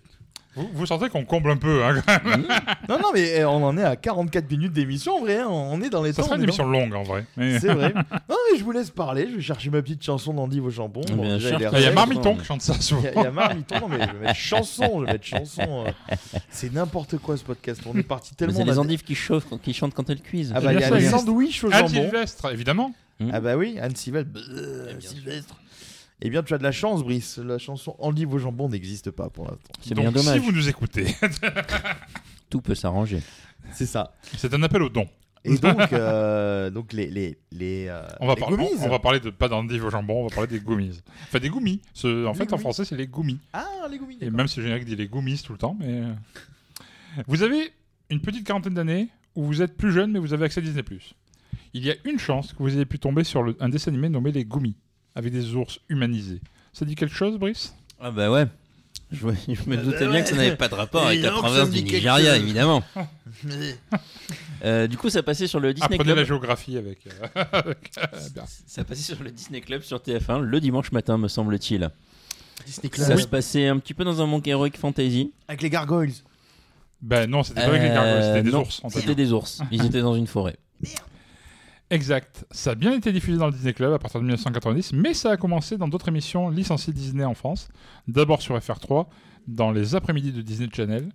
[SPEAKER 6] Vous, vous sentez qu'on comble un peu, hein, quand même.
[SPEAKER 4] Non, non, mais eh, on en est à 44 minutes d'émission, en vrai. hein. On est dans les
[SPEAKER 6] Ça
[SPEAKER 4] temps.
[SPEAKER 6] sera
[SPEAKER 4] on
[SPEAKER 6] une
[SPEAKER 4] est
[SPEAKER 6] émission
[SPEAKER 4] dans-
[SPEAKER 6] longue, en vrai. Mais-
[SPEAKER 4] C'est vrai. Non, mais je vous laisse parler. Je vais chercher ma petite chanson d'Endive au jambon.
[SPEAKER 5] Bien
[SPEAKER 4] déjà,
[SPEAKER 5] sûr.
[SPEAKER 4] est
[SPEAKER 6] Il y a. Marmiton qui chante ça souvent.
[SPEAKER 4] Il y a- il y a Marmiton, non, mais je vais mettre chanson. Je vais mettre chanson. euh. C'est n'importe quoi ce podcast. On est parti
[SPEAKER 5] Mais
[SPEAKER 4] tellement.
[SPEAKER 5] C'est les
[SPEAKER 4] on a-
[SPEAKER 5] endives qui, chauffent, qui chantent quand elles cuisent.
[SPEAKER 4] Ah bah, il y a les
[SPEAKER 6] sûr.
[SPEAKER 4] sandwichs au
[SPEAKER 6] Anne
[SPEAKER 4] jambon.
[SPEAKER 6] Sylvestre, évidemment.
[SPEAKER 4] Ah bah oui, Anne Sylvestre. Bleu, Sylvestre. Eh bien, tu as de la chance, Brice. La chanson Endive au jambon n'existe pas pour l'instant.
[SPEAKER 5] C'est bien dommage.
[SPEAKER 6] si vous nous écoutez,
[SPEAKER 5] Tout peut s'arranger.
[SPEAKER 4] C'est ça.
[SPEAKER 6] c'est un appel au don.
[SPEAKER 4] Et donc, euh, donc les les les, euh,
[SPEAKER 6] On va,
[SPEAKER 4] les
[SPEAKER 6] par-
[SPEAKER 4] gummies.
[SPEAKER 6] on, on va parler de pas d'endives au jambon, on va parler des gummies. Enfin, des gummies. Ce- en
[SPEAKER 4] Les
[SPEAKER 6] fait, en français, c'est les gummies.
[SPEAKER 4] Ah, les gummies.
[SPEAKER 6] Et même si le générique dit les gummies tout le temps, mais. euh, Vous avez une petite quarantaine d'années où vous êtes plus jeune mais vous avez accès à Disney+. Il y a une chance que vous ayez pu tomber sur le- un dessin animé nommé Les Gummies, avec des ours humanisés. Ça dit quelque chose, Brice?
[SPEAKER 5] Ah bah ouais. Je, je me doutais bien que ça n'avait pas de rapport avec la
[SPEAKER 4] ça
[SPEAKER 5] province du Nigeria, évidemment. Euh, du coup, ça passait sur le Disney
[SPEAKER 6] Apprenez la
[SPEAKER 5] Club.
[SPEAKER 6] géographie avec... euh, avec, euh, bien.
[SPEAKER 5] Ça passait sur le Disney Club sur TF1 le dimanche matin, me semble-t-il.
[SPEAKER 4] Disney
[SPEAKER 5] Ça
[SPEAKER 4] Club.
[SPEAKER 5] se passait un petit peu dans un monde Heroic Fantasy.
[SPEAKER 4] Avec les gargoyles.
[SPEAKER 6] Ben non, c'était pas avec les gargoyles, c'était des
[SPEAKER 5] non,
[SPEAKER 6] ours. en fait.
[SPEAKER 5] C'était des ours. Ils étaient dans une forêt.
[SPEAKER 6] Exact. Ça a bien été diffusé dans le Disney Club à partir de 1990, mais ça a commencé dans d'autres émissions licenciées Disney en France. D'abord sur FR3, dans les après-midi de Disney Channel,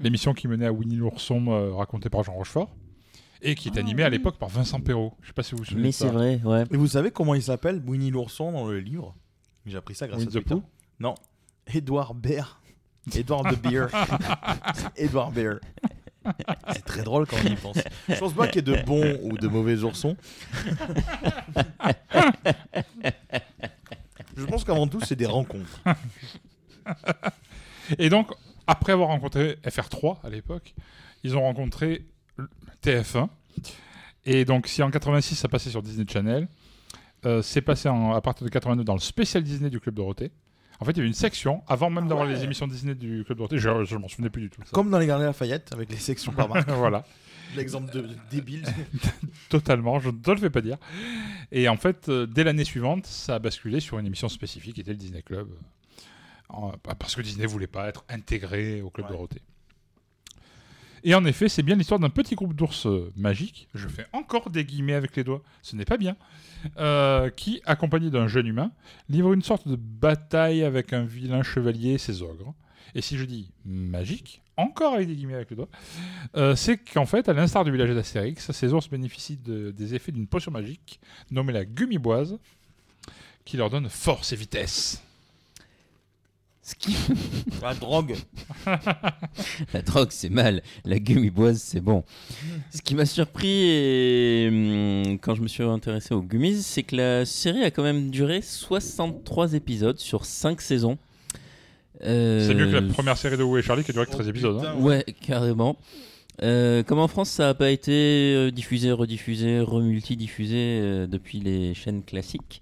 [SPEAKER 6] l'émission qui menait à Winnie l'ourson euh, racontée par Jean Rochefort, et qui est animée à l'époque par Vincent Perrault. Je sais pas si vous vous souvenez
[SPEAKER 5] Mais c'est vrai, ouais.
[SPEAKER 4] Et vous savez comment il s'appelle Winnie l'ourson dans le livre? J'ai appris ça grâce
[SPEAKER 6] Winnie
[SPEAKER 4] à Twitter. Non. Edouard Bear. Edouard de Beer. Edouard Bear. C'est très drôle quand on y pense. Je pense pas qu'il y ait de bons ou de mauvais oursons. Je pense qu'avant tout, c'est des rencontres.
[SPEAKER 6] Et donc, après avoir rencontré FR3 à l'époque, ils ont rencontré le TF1. Et donc, si en 86 ça passait sur Disney Channel, euh, c'est passé en- à partir de 82 dans le spécial Disney du Club Dorothée. En fait, il y avait une section, avant même d'avoir les émissions Disney du Club Dorothée, je, je m'en souvenais plus du tout. ça.
[SPEAKER 4] Comme dans les Gardiens Lafayette, avec les sections par marque.
[SPEAKER 6] voilà,
[SPEAKER 4] L'exemple de, de débile.
[SPEAKER 6] totalement, je ne te le fais pas dire. Et en fait, euh, dès l'année suivante, ça a basculé sur une émission spécifique qui était le Disney Club. euh, en- parce que Disney voulait pas être intégré au Club
[SPEAKER 4] Ouais.
[SPEAKER 6] Dorothée. Et en effet, c'est bien l'histoire d'un petit groupe d'ours euh, magiques, je fais encore des guillemets avec les doigts, ce n'est pas bien, euh, qui, accompagné d'un jeune humain, livre une sorte de bataille avec un vilain chevalier et ses ogres. Et si je dis magique, encore avec des guillemets avec les doigts, euh, c'est qu'en fait, à l'instar du village d'Astérix, ces ours bénéficient de- des effets d'une potion magique nommée la gummiboise, qui leur donne force et vitesse.
[SPEAKER 5] Ce qui-
[SPEAKER 4] La drogue.
[SPEAKER 5] La drogue, c'est mal. La gummiboise, c'est bon. Ce qui m'a surpris et, hum, quand je me suis intéressé aux gummies, c'est que la série a quand même duré 63 épisodes sur 5 saisons. Euh,
[SPEAKER 6] C'est mieux que la première série de Où est Charlie qui a duré que 13 épisodes. hein.
[SPEAKER 5] Ouais, carrément. Euh, comme en France, ça n'a pas été euh, diffusé, rediffusé, remultidiffusé euh, depuis les chaînes classiques,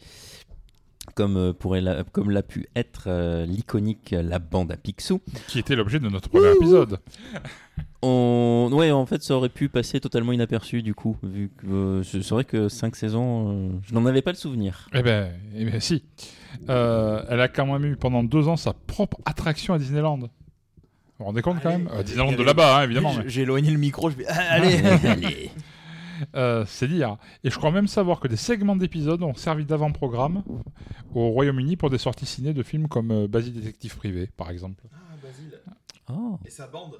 [SPEAKER 5] comme, euh, pourrait la- comme l'a pu être euh, l'iconique La Bande à Picsou.
[SPEAKER 6] Qui était l'objet de notre premier épisode.
[SPEAKER 5] On... Ouais, en fait, ça aurait pu passer totalement inaperçu du coup, vu que euh, c'est vrai que 5 saisons, euh, je n'en avais pas le souvenir.
[SPEAKER 6] Eh ben, eh ben, si. Euh, elle a quand même eu pendant deux ans sa propre attraction à Disneyland. Vous vous rendez compte quand même? Euh, Disneyland de là-bas, hein, évidemment.
[SPEAKER 4] J'ai-
[SPEAKER 6] mais-
[SPEAKER 4] J'ai éloigné le micro, je vais. Ah, allez
[SPEAKER 5] Allez.
[SPEAKER 6] Euh, c'est dire. Et je crois même savoir que des segments d'épisodes ont servi d'avant-programme au Royaume-Uni pour des sorties ciné de films comme euh, Basile Détective Privé, par exemple.
[SPEAKER 5] Oh.
[SPEAKER 4] Et sa bande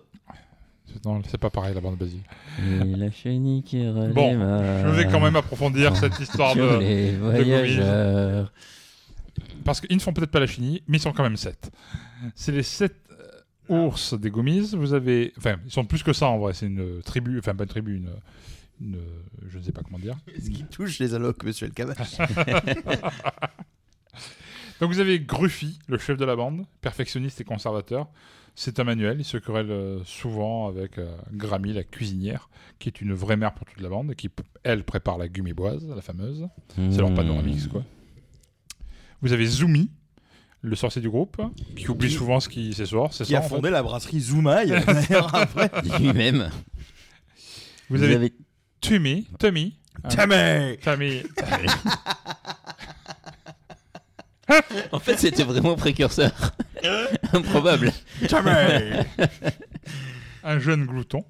[SPEAKER 6] Non, c'est pas pareil la bande Basile.
[SPEAKER 5] Et la chenille qui
[SPEAKER 6] Bon,
[SPEAKER 5] redémarre
[SPEAKER 6] je vais quand même approfondir cette histoire de.
[SPEAKER 5] les
[SPEAKER 6] de. Parce qu'ils ne font peut-être pas la chenille, mais ils sont quand même sept. C'est les sept euh, ours des Gommises. Vous avez. Enfin, ils sont plus que ça en vrai. C'est une tribu. Enfin, pas une tribu, une. Je ne sais pas comment dire.
[SPEAKER 4] Est-ce qu'il touche les allocs, monsieur le Cavache
[SPEAKER 6] Donc vous avez Gruffy, le chef de la bande, perfectionniste et conservateur. C'est un manuel, il se querelle euh, souvent avec euh, Grammy, la cuisinière, qui est une vraie mère pour toute la bande, et qui, elle, prépare la gummiboise, la fameuse. C'est leur
[SPEAKER 5] Mmh.
[SPEAKER 6] panoramix, quoi. Vous avez Zumi, le sorcier du groupe, qui oublie
[SPEAKER 4] Qui-
[SPEAKER 6] souvent ce qui c'est
[SPEAKER 4] Qui
[SPEAKER 6] ça
[SPEAKER 4] a
[SPEAKER 6] en fait.
[SPEAKER 4] fondé la brasserie Zoumaï d'ailleurs, après.
[SPEAKER 5] Lui-même.
[SPEAKER 6] Vous, avez, Tommy, Tommy, hein,
[SPEAKER 4] Tamé
[SPEAKER 6] Tommy,
[SPEAKER 5] En fait, c'était vraiment précurseur. Improbable.
[SPEAKER 4] Tamé
[SPEAKER 6] un jeune glouton.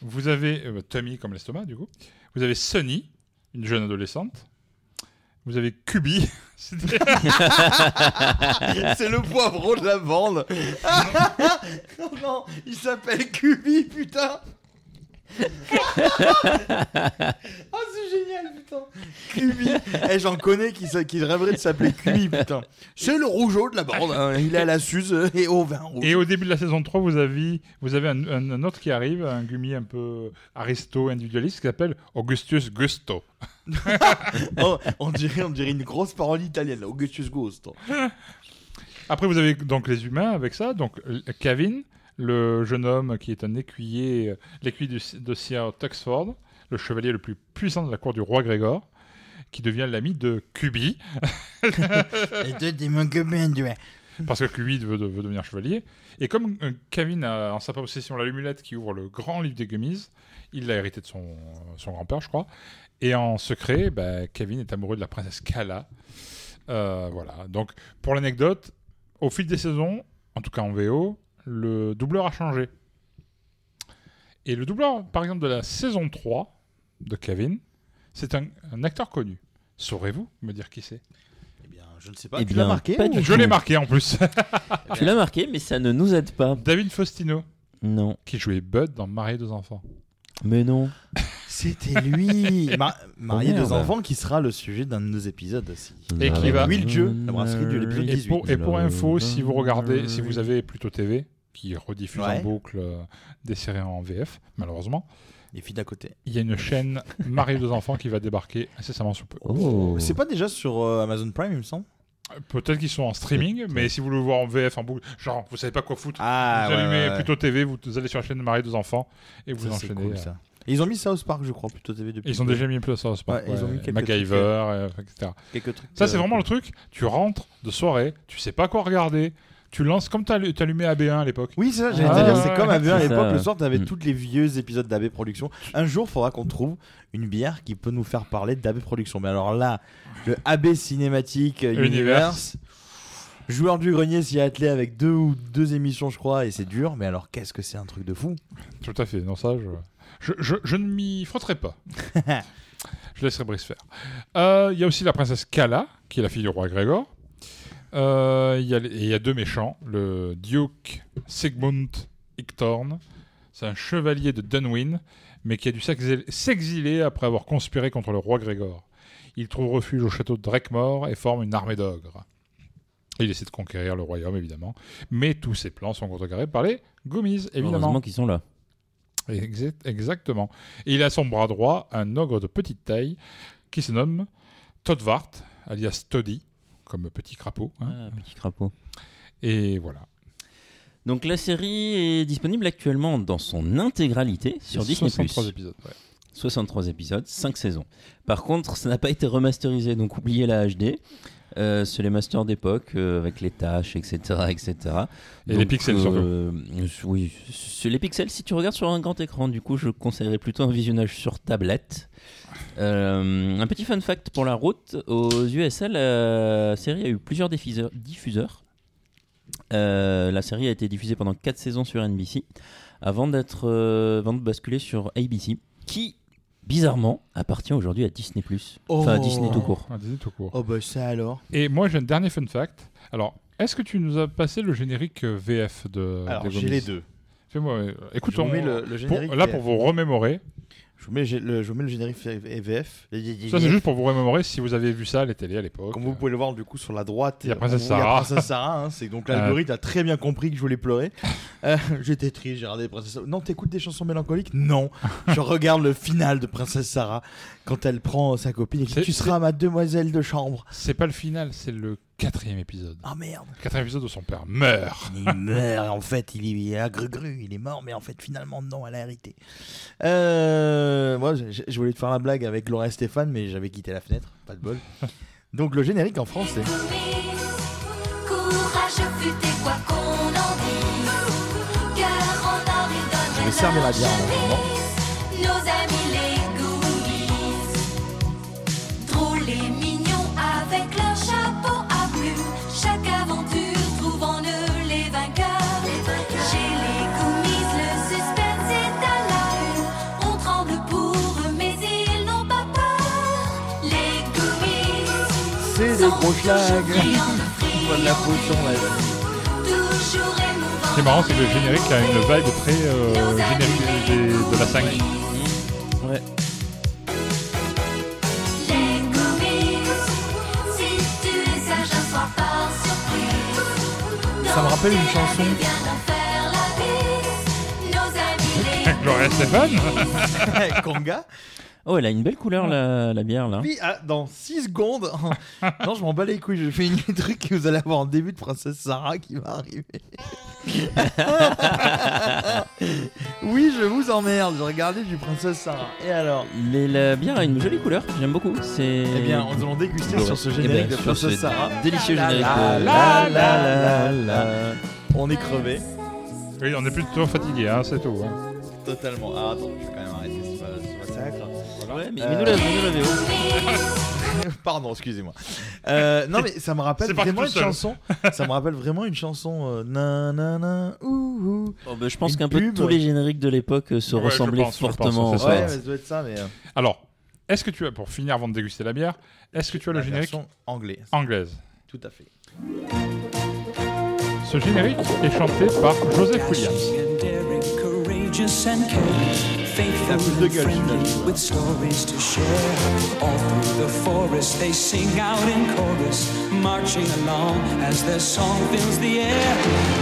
[SPEAKER 6] Vous avez euh, Tommy comme l'estomac, du coup. Vous avez Sunny, une jeune adolescente. Vous avez Kubi. C'était-
[SPEAKER 4] C'est le poivron de la bande Oh non, il s'appelle Kubi, putain Oh c'est génial, putain Kubi Eh j'en connais qui, rêveraient de s'appeler Kubi, putain C'est le rougeau de la bande, hein. il est à la suze euh, et au vin rouge.
[SPEAKER 6] Et au début de la saison 3, vous avez, vous avez un, un- un autre qui arrive, un gummi un peu aristo, individualiste, qui s'appelle Augustus Gusto.
[SPEAKER 4] Oh, on, dirait, on dirait une grosse parole italienne, là, Augustus Ghost.
[SPEAKER 6] Après, vous avez donc les humains avec ça, donc Kevin, le jeune homme qui est un écuyer, euh, l'écuyer de Sir Tuxford, le chevalier le plus puissant de la cour du roi Grégor, qui devient l'ami de Cuby.
[SPEAKER 4] Et toi, t'es mon copain.
[SPEAKER 6] Parce que Cuby veut, veut devenir chevalier. Et comme euh, Kevin a en sa possession la lumulette qui ouvre le grand livre des gummies, il l'a hérité de son, son grand-père, je crois. Et en secret, bah, Kevin est amoureux de la princesse Kala. Euh, voilà. Donc, pour l'anecdote, au fil des saisons, en tout cas en VO, le doubleur a changé. Et le doubleur, par exemple, de la saison 3 de Kevin, c'est un, un acteur connu. Saurez-vous me dire qui c'est?
[SPEAKER 4] Eh bien, je ne sais pas.
[SPEAKER 5] Eh
[SPEAKER 4] tu
[SPEAKER 5] bien,
[SPEAKER 4] l'as marqué
[SPEAKER 5] pas
[SPEAKER 4] ou-
[SPEAKER 5] du
[SPEAKER 6] Je l'ai marqué en plus.
[SPEAKER 5] Tu l'as marqué, mais ça ne nous aide pas.
[SPEAKER 6] David Faustino,
[SPEAKER 5] Non.
[SPEAKER 6] qui jouait Bud dans Marié deux enfants.
[SPEAKER 5] Mais non.
[SPEAKER 4] C'était lui. Ma- marié
[SPEAKER 5] Oh,
[SPEAKER 4] deux enfants qui sera le sujet d'un de nos épisodes aussi.
[SPEAKER 6] Et qui va-
[SPEAKER 4] Dieu, la brasserie de l'épisode
[SPEAKER 6] Et
[SPEAKER 4] 18.
[SPEAKER 6] pour, et pour info, si vous regardez, si vous avez plutôt TV, qui rediffuse
[SPEAKER 4] Ouais.
[SPEAKER 6] en boucle euh, des séries en VF, malheureusement,
[SPEAKER 4] Les filles d'à côté.
[SPEAKER 6] il y a une chaîne Marié deux enfants qui va débarquer incessamment sous peu.
[SPEAKER 5] Oh.
[SPEAKER 4] C'est pas déjà sur euh, Amazon Prime, il me semble?
[SPEAKER 6] Euh, Peut-être qu'ils sont en streaming, mais si vous voulez le voir en VF en boucle, genre vous savez pas quoi foutre,
[SPEAKER 4] Ah,
[SPEAKER 6] vous
[SPEAKER 4] ouais,
[SPEAKER 6] allumez
[SPEAKER 4] ouais,
[SPEAKER 6] plutôt TV, vous allez sur la chaîne Marié deux enfants et vous
[SPEAKER 4] Ça,
[SPEAKER 6] enchaînez.
[SPEAKER 4] cool, ça. Et ils ont mis South Park, je crois, plutôt TV depuis.
[SPEAKER 6] Ils ont déjà mis plus c'est pas
[SPEAKER 4] Ouais, ils ont mis quelques
[SPEAKER 6] MacGyver,
[SPEAKER 4] trucs,
[SPEAKER 6] euh, etc.
[SPEAKER 4] Quelques trucs.
[SPEAKER 6] Ça,
[SPEAKER 4] euh,
[SPEAKER 6] c'est vraiment le truc. Tu rentres de soirée, tu sais pas quoi regarder, tu lances comme t'allumais AB1 à l'époque.
[SPEAKER 4] Oui, c'est ça, j'allais
[SPEAKER 6] Ah,
[SPEAKER 4] te dire,
[SPEAKER 6] ouais,
[SPEAKER 4] c'est comme
[SPEAKER 6] ouais,
[SPEAKER 4] AB1 à l'époque,
[SPEAKER 5] ça.
[SPEAKER 4] le soir, t'avais
[SPEAKER 5] Mm.
[SPEAKER 4] tous les vieux épisodes d'AB Productions. Un jour, faudra qu'on trouve une bière qui peut nous faire parler d'AB Productions. Mais alors là, le AB Cinématique euh,
[SPEAKER 6] Universe.
[SPEAKER 4] Universe, joueur du grenier s'y est attelé avec deux ou deux émissions, je crois, et c'est dur. Mais alors, qu'est-ce que c'est un truc de fou?
[SPEAKER 6] Tout à fait. Non, ça, je, je, je, je ne m'y frotterai pas. je laisserai Brice faire. Euh, Il y a aussi la princesse Kala, qui est la fille du roi Grégor. Euh, Il y, a deux méchants. Le Duke Sigmund Ictorn. C'est un chevalier de Dunwyn, mais qui a dû s'exil- s'exiler après avoir conspiré contre le roi Grégor. Il trouve refuge au château de Drekmore et forme une armée d'ogres. Il essaie de conquérir le royaume, évidemment. Mais tous ses plans sont contrecarrés par les Gummies, évidemment.
[SPEAKER 5] Heureusement qu'ils sont là.
[SPEAKER 6] Exact- exactement. Et il a à son bras droit un ogre de petite taille qui se nomme Todvart, alias Toddy, comme petit crapaud. hein.
[SPEAKER 5] Ah, petit crapaud.
[SPEAKER 6] Et voilà.
[SPEAKER 5] Donc la série est disponible actuellement dans son intégralité sur Disney+.
[SPEAKER 6] 63 épisodes. ouais.
[SPEAKER 5] 63 épisodes, 5 saisons. Par contre, ça n'a pas été remasterisé, donc oubliez la HD. Euh, c'est les masters d'époque euh, avec les tâches, etc., etc.
[SPEAKER 6] Et les pixels,
[SPEAKER 5] euh, Oui, c'est les pixels. Si tu regardes sur un grand écran, du coup, je conseillerais plutôt un visionnage sur tablette. Euh, un petit fun fact pour la route aux USA, la série a eu plusieurs diffuseurs. Euh, la série a été diffusée pendant 4 saisons sur NBC avant d'être avant de basculer sur ABC, qui bizarrement appartient aujourd'hui à Disney+. Enfin, à
[SPEAKER 4] Oh.
[SPEAKER 5] Disney tout court.
[SPEAKER 6] Ah, dis tout court.
[SPEAKER 4] Oh bah ça alors.
[SPEAKER 6] Et moi, j'ai un dernier fun fact. Alors, est-ce que tu nous as passé le générique euh, VF de
[SPEAKER 4] Alors
[SPEAKER 6] des
[SPEAKER 4] j'ai les deux.
[SPEAKER 6] Fais-moi. euh, écoute,
[SPEAKER 4] Je vous
[SPEAKER 6] on-
[SPEAKER 4] mets le- le
[SPEAKER 6] pour-
[SPEAKER 4] générique
[SPEAKER 6] là,
[SPEAKER 4] VF.
[SPEAKER 6] pour vous remémorer.
[SPEAKER 4] Je vous mets, le, je vous mets le générique VF.
[SPEAKER 6] Ça, c'est juste pour vous remémorer si vous avez vu ça à la télé à l'époque.
[SPEAKER 4] Comme vous pouvez le voir du coup sur la droite,
[SPEAKER 6] Il y a Princesse
[SPEAKER 4] on voit
[SPEAKER 6] Sarah.
[SPEAKER 4] Princesse Sarah, hein, c'est donc l'algorithme a très bien compris que je voulais pleurer. Euh, J'étais triste, j'ai regardé Princesse Sarah. Non, t'écoutes des chansons mélancoliques? Non, je regarde le final de Princesse Sarah quand elle prend sa copine et dit tu seras ma demoiselle de chambre.
[SPEAKER 6] C'est pas le final, c'est le quatrième épisode.
[SPEAKER 4] Ah merde.
[SPEAKER 6] Le quatrième épisode où son père meurt.
[SPEAKER 4] Il meurt, en fait, il est, il est agrugru, il est mort, mais en fait, finalement, non, elle a hérité. Euh, moi, je, je voulais te faire la blague avec Laura et Stéphane, mais j'avais quitté la fenêtre, pas de bol. Donc, le générique en France, c'est.
[SPEAKER 9] Courage quoi qu'on en dise Cœur en or il donne
[SPEAKER 4] Je vais servir la bière en gros de la potion
[SPEAKER 6] Ce qui est marrant, c'est que le générique a une vibe très euh, générique des- des- de la 5.
[SPEAKER 5] Ouais.
[SPEAKER 9] Les Goonies, si tu es sage un soir par surprise.
[SPEAKER 4] Ça me rappelle une chanson.
[SPEAKER 9] Viendront faire la bise. Nos amis les
[SPEAKER 6] Gloria Stéphane
[SPEAKER 4] Conga
[SPEAKER 5] Oh, elle a une belle couleur, la, la bière, là.
[SPEAKER 4] Oui, ah, dans 6 secondes. non, je m'en bats les couilles. Je fais une truc que vous allez avoir en début de Princesse Sarah qui va arriver. oui, je vous emmerde. Je regardais du Princesse Sarah. Et alors
[SPEAKER 5] Mais la bière a une jolie couleur, j'aime beaucoup. C'est.
[SPEAKER 4] Eh bien, nous allons déguster
[SPEAKER 5] Ouais.
[SPEAKER 4] sur ce
[SPEAKER 5] Eh
[SPEAKER 4] générique
[SPEAKER 5] ben,
[SPEAKER 4] de Princesse
[SPEAKER 5] ce
[SPEAKER 4] Sarah.
[SPEAKER 5] Délicieux
[SPEAKER 4] La,
[SPEAKER 5] générique.
[SPEAKER 4] la,
[SPEAKER 5] de-
[SPEAKER 4] la, la, la, la. On est crevé.
[SPEAKER 6] Oui, on est plutôt fatigué, hein, c'est tout. hein.
[SPEAKER 4] Totalement. Ah, attends, je vais quand même arrêter.
[SPEAKER 5] Ouais, mais
[SPEAKER 4] Euh,
[SPEAKER 5] mets-nous la, mets-nous la VO.
[SPEAKER 4] Pardon, excusez-moi. Euh, non, mais ça me rappelle
[SPEAKER 6] C'est parti
[SPEAKER 4] vraiment
[SPEAKER 6] tout
[SPEAKER 4] une
[SPEAKER 6] seul.
[SPEAKER 4] chanson. Ça me rappelle vraiment une chanson. Euh, ouh, ouh.
[SPEAKER 5] Oh, bah, je pense
[SPEAKER 4] Une
[SPEAKER 5] qu'un peu
[SPEAKER 4] pub.
[SPEAKER 5] tous les génériques de l'époque euh, se
[SPEAKER 6] Ouais, je
[SPEAKER 5] ressemblaient
[SPEAKER 6] pense, je pense,
[SPEAKER 5] fortement.
[SPEAKER 6] c'est ça.
[SPEAKER 4] Ouais,
[SPEAKER 5] fait.
[SPEAKER 4] mais ça doit être ça, mais. euh,
[SPEAKER 6] Alors, est-ce que tu as, pour finir avant de déguster la bière, est-ce que tu as le
[SPEAKER 4] la
[SPEAKER 6] générique
[SPEAKER 4] version anglaise.
[SPEAKER 6] anglaise?
[SPEAKER 4] Tout à fait.
[SPEAKER 6] Ce générique est chanté par Joseph Williams.
[SPEAKER 10] courageous and caring, faithful and friendly, with stories to share. All through the forest they sing out in chorus, marching along as their song fills the air.